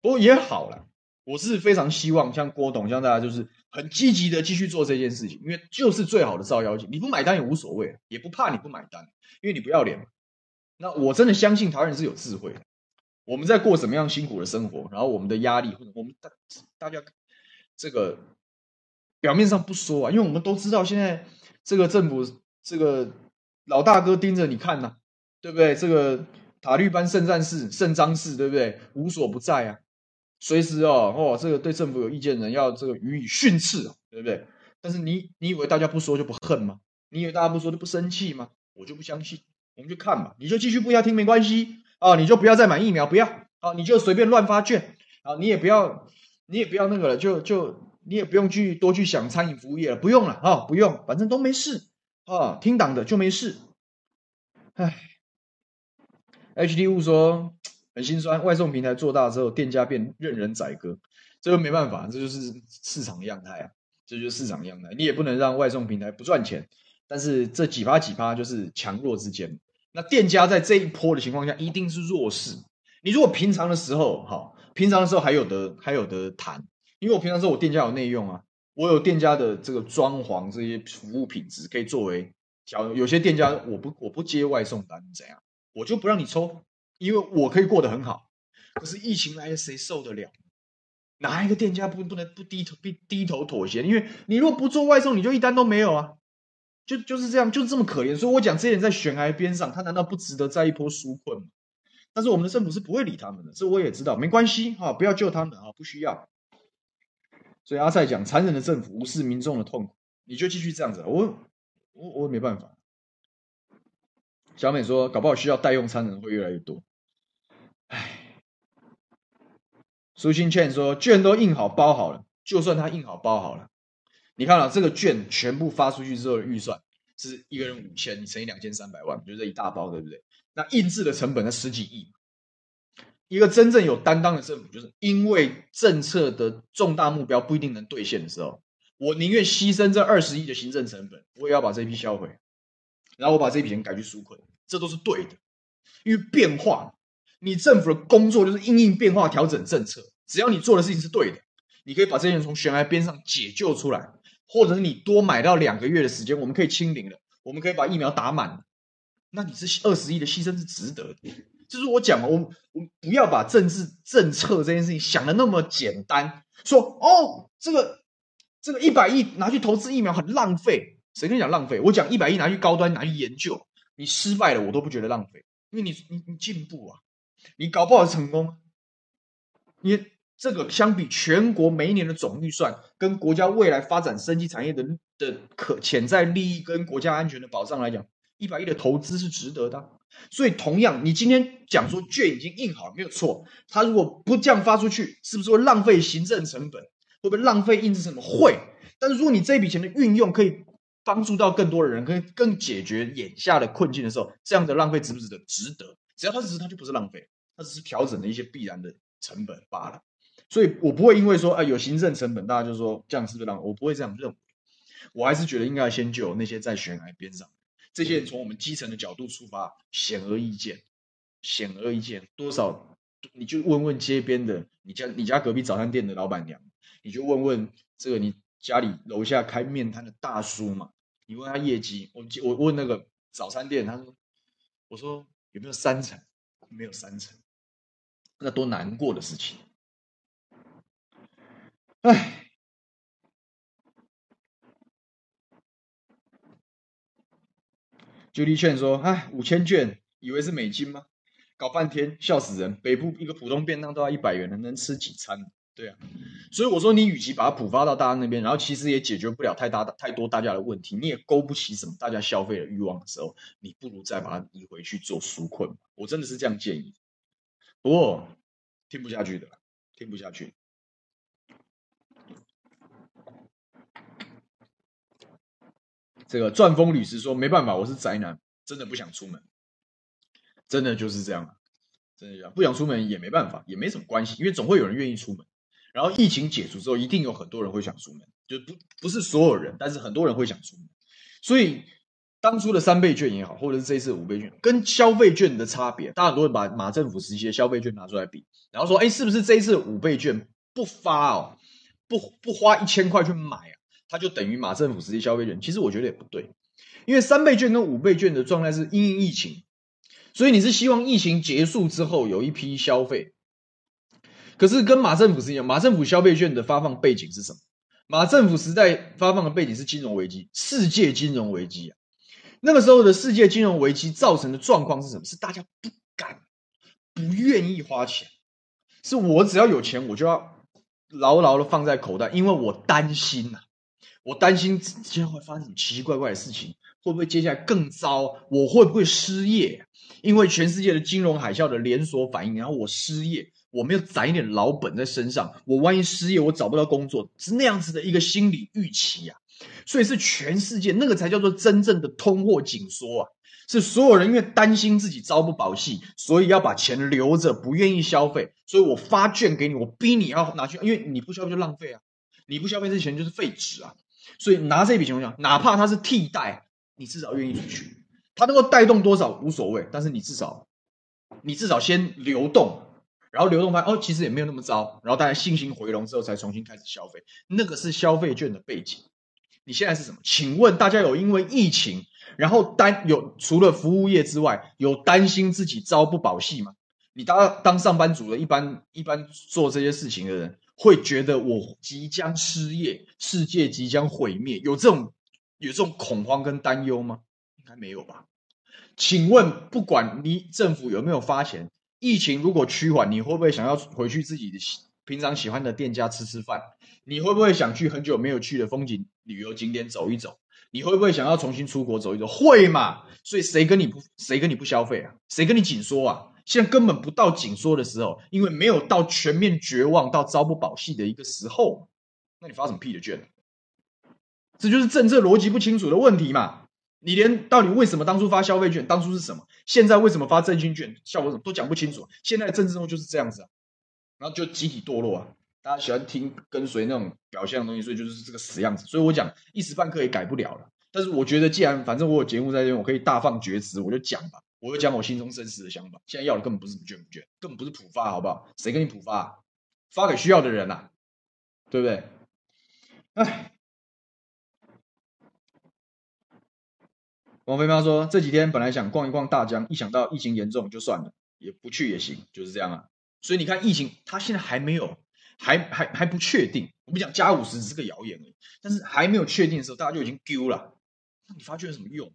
不过也好了，我是非常希望像郭董，像大家就是。很积极的继续做这件事情，因为就是最好的照妖镜。你不买单也无所谓，也不怕你不买单，因为你不要脸嘛。那我真的相信台湾人是有智慧的。我们在过什么样辛苦的生活，然后我们的压力，或者我们大大家这个表面上不说啊，因为我们都知道现在这个政府这个老大哥盯着你看呐、啊，对不对？这个塔利班圣战士圣张氏，对不对？无所不在啊。随时哦哦，这个对政府有意见的人要这个予以训斥，对不对？但是你你以为大家不说就不恨吗？你以为大家不说就不生气吗？我就不相信，我们就看吧。你就继续不要听没关系啊，你就不要再买疫苗，不要啊，你就随便乱发券啊，你也不要你也不要那个了，就就你也不用去多去想餐饮服务业了，不用了啊，不用，反正都没事啊，听党的就没事。唉，HD 物说。很心酸，外送平台做大之后，店家变任人宰割，这个没办法，这就是市场样态啊，这就是市场样态。你也不能让外送平台不赚钱，但是这几趴几趴就是强弱之间。那店家在这一波的情况下，一定是弱势。你如果平常的时候，好，平常的时候还有得还有得谈，因为我平常时候我店家有内用啊，我有店家的这个装潢这些服务品质可以作为，假如有些店家我不我不接外送单怎样，我就不让你抽。因为我可以过得很好，可是疫情来了，谁受得了？哪一个店家不不能不低头低低头妥协？因为你如果不做外送，你就一单都没有啊！就就是这样，就是这么可怜。所以我讲这些人在悬崖边上，他难道不值得再一波纾困吗？但是我们的政府是不会理他们的，这我也知道，没关系哈，不要救他们啊，不需要。所以阿赛讲，残忍的政府无视民众的痛苦，你就继续这样子，我我我也没办法。小美说，搞不好需要代用餐的人会越来越多。唉，苏新倩说，券都印好包好了，就算他印好包好了，你看了这个券全部发出去之后的预算是一个人五千，你乘以两千三百万，就这一大包，对不对？那印制的成本才十几亿。一个真正有担当的政府，就是因为政策的重大目标不一定能兑现的时候，我宁愿牺牲这二十亿的行政成本，我也要把这批销毁，然后我把这笔钱改去纾困，这都是对的，因为变化。你政府的工作就是因应变化调整政策，只要你做的事情是对的，你可以把这些人从悬崖边上解救出来，或者是你多买到两个月的时间，我们可以清零了，我们可以把疫苗打满，那你这二十亿的牺牲是值得的。就是我讲，我我不要把政治政策这件事情想的那么简单，说哦，这个这个一百亿拿去投资疫苗很浪费，谁跟你讲浪费？我讲一百亿拿去高端拿去研究，你失败了我都不觉得浪费，因为你你你进步啊，你搞不好成功，你这个相比全国每一年的总预算，跟国家未来发展生技产业的的可潜在利益跟国家安全的保障来讲，一百亿的投资是值得的。所以，同样，你今天讲说券已经印好了，没有错。他如果不这样发出去，是不是会浪费行政成本？会不会浪费印制成本？会。但是，如果你这笔钱的运用可以帮助到更多的人，可以更解决眼下的困境的时候，这样的浪费值不值得？值得。只要它值，它就不是浪费，它只是调整了一些必然的成本罢了。所以我不会因为说啊有行政成本，大家就说这样是不是浪费？我不会这样认为。我还是觉得应该先救那些在悬崖边上。这些人从我们基层的角度出发，显而易见，显而易见。多少，你就问问街边的，你家你家隔壁早餐店的老板娘，你就问问这个你家里楼下开面摊的大叔嘛，你问他业绩，我我问那个早餐店，他说，我说有没有三成？没有三成，那多难过的事情，哎。就地劝说：“哎，五千券，以为是美金吗？搞半天笑死人！北部一个普通便当都要一百元了，能吃几餐？对啊，所以我说，你与其把它普发到大家那边，然后其实也解决不了太大太多大家的问题，你也勾不起什么大家消费的欲望的时候，你不如再把它移回去做纾困。我真的是这样建议。不过听不下去的，听不下去。”这个钻风律师说：“没办法，我是宅男，真的不想出门，真的就是这样，真的这样，不想出门也没办法，也没什么关系，因为总会有人愿意出门。然后疫情解除之后，一定有很多人会想出门，就不不是所有人，但是很多人会想出门。所以当初的三倍券也好，或者是这一次的五倍券，跟消费券的差别，大家都会把马政府时期的消费券拿出来比，然后说：哎，是不是这一次五倍券不发哦，不不花一千块去买啊？”它就等于马政府实际消费券，其实我觉得也不对，因为三倍券跟五倍券的状态是因疫情，所以你是希望疫情结束之后有一批消费，可是跟马政府是一样，马政府消费券的发放背景是什么？马政府时代发放的背景是金融危机，世界金融危机啊，那个时候的世界金融危机造成的状况是什么？是大家不敢、不愿意花钱，是我只要有钱我就要牢牢的放在口袋，因为我担心呐、啊。我担心接下来会发生什么奇奇怪怪的事情，会不会接下来更糟？我会不会失业？因为全世界的金融海啸的连锁反应，然后我失业，我没有攒一点老本在身上，我万一失业，我找不到工作，是那样子的一个心理预期啊。所以是全世界那个才叫做真正的通货紧缩啊，是所有人因为担心自己朝不保夕，所以要把钱留着，不愿意消费，所以我发券给你，我逼你要拿去，因为你不消费就浪费啊，你不消费这钱就是废纸啊。所以拿这笔钱，我讲，哪怕它是替代，你至少愿意出去，它能够带动多少无所谓，但是你至少，你至少先流动，然后流动发现哦，其实也没有那么糟，然后大家信心回笼之后，才重新开始消费，那个是消费券的背景。你现在是什么？请问大家有因为疫情，然后担有除了服务业之外，有担心自己朝不保夕吗？你当当上班族的，一般一般做这些事情的人。会觉得我即将失业，世界即将毁灭，有这种有这种恐慌跟担忧吗？应该没有吧？请问，不管你政府有没有发钱，疫情如果趋缓，你会不会想要回去自己的平常喜欢的店家吃吃饭？你会不会想去很久没有去的风景旅游景点走一走？你会不会想要重新出国走一走？会嘛？所以谁跟你不谁跟你不消费啊？谁跟你紧缩啊？现在根本不到紧缩的时候，因为没有到全面绝望到朝不保夕的一个时候，那你发什么屁的券？这就是政策逻辑不清楚的问题嘛！你连到底为什么当初发消费券，当初是什么？现在为什么发振兴券，效果什么都讲不清楚。现在的政治中就是这样子啊，然后就集体堕落啊！大家喜欢听跟随那种表象的东西，所以就是这个死样子。所以我讲一时半刻也改不了了。但是我觉得，既然反正我有节目在这边，我可以大放厥词，我就讲吧。我就讲我心中真实的想法。现在要的根本不是什么券不券，根本不是普发，好不好？谁跟你普发啊？发给需要的人啊，对不对？哎，王菲妈说这几天本来想逛一逛大江，一想到疫情严重就算了。也不去也行，就是这样啊。所以你看疫情，它现在还没有，还还还不确定。我们讲加五十只是个谣言而已，但是还没有确定的时候，大家就已经丢了。那你发券有什么用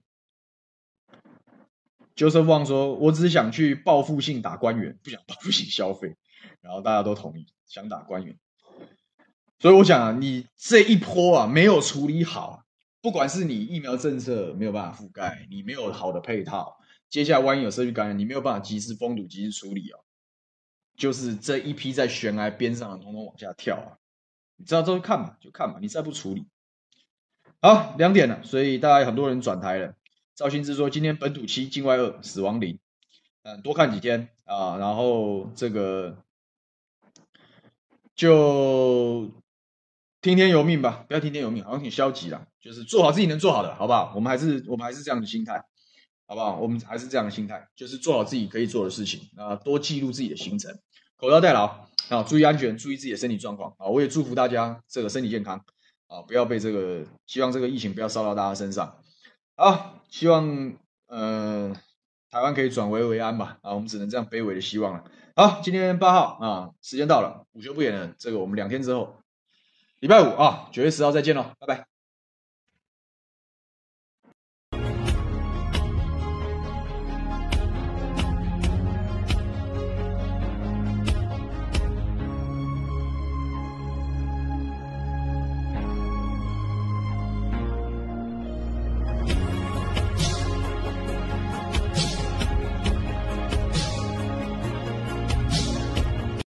就是旺说：“我只是想去报复性打官员，不想报复性消费。”然后大家都同意，想打官员。所以我想啊，你这一波啊没有处理好，不管是你疫苗政策没有办法覆盖，你没有好的配套，接下来万一有社区感染，你没有办法及时封堵、及时处理哦，就是这一批在悬崖边上的，统统往下跳啊！你知道这就看嘛，就看嘛，你再不处理。好，两点了，所以大概很多人转台了。赵新之说，今天本土七，境外二，死亡零。嗯，多看几天啊，然后这个就听天由命吧，不要听天由命，好像挺消极啦。就是做好自己能做好的，好不好？我们还是我们还是这样的心态，好不好？我们还是这样的心态，就是做好自己可以做的事情啊，多记录自己的行程，口罩戴牢啊，注意安全，注意自己的身体状况啊。我也祝福大家这个身体健康。啊，不要被这个，希望这个疫情不要烧到大家身上。好，希望呃台湾可以转危为安吧。啊，我们只能这样卑微的希望了。好，今天八号啊，时间到了，午休不演了。这个我们两天之后，礼拜五啊，九月十号再见喽，拜拜。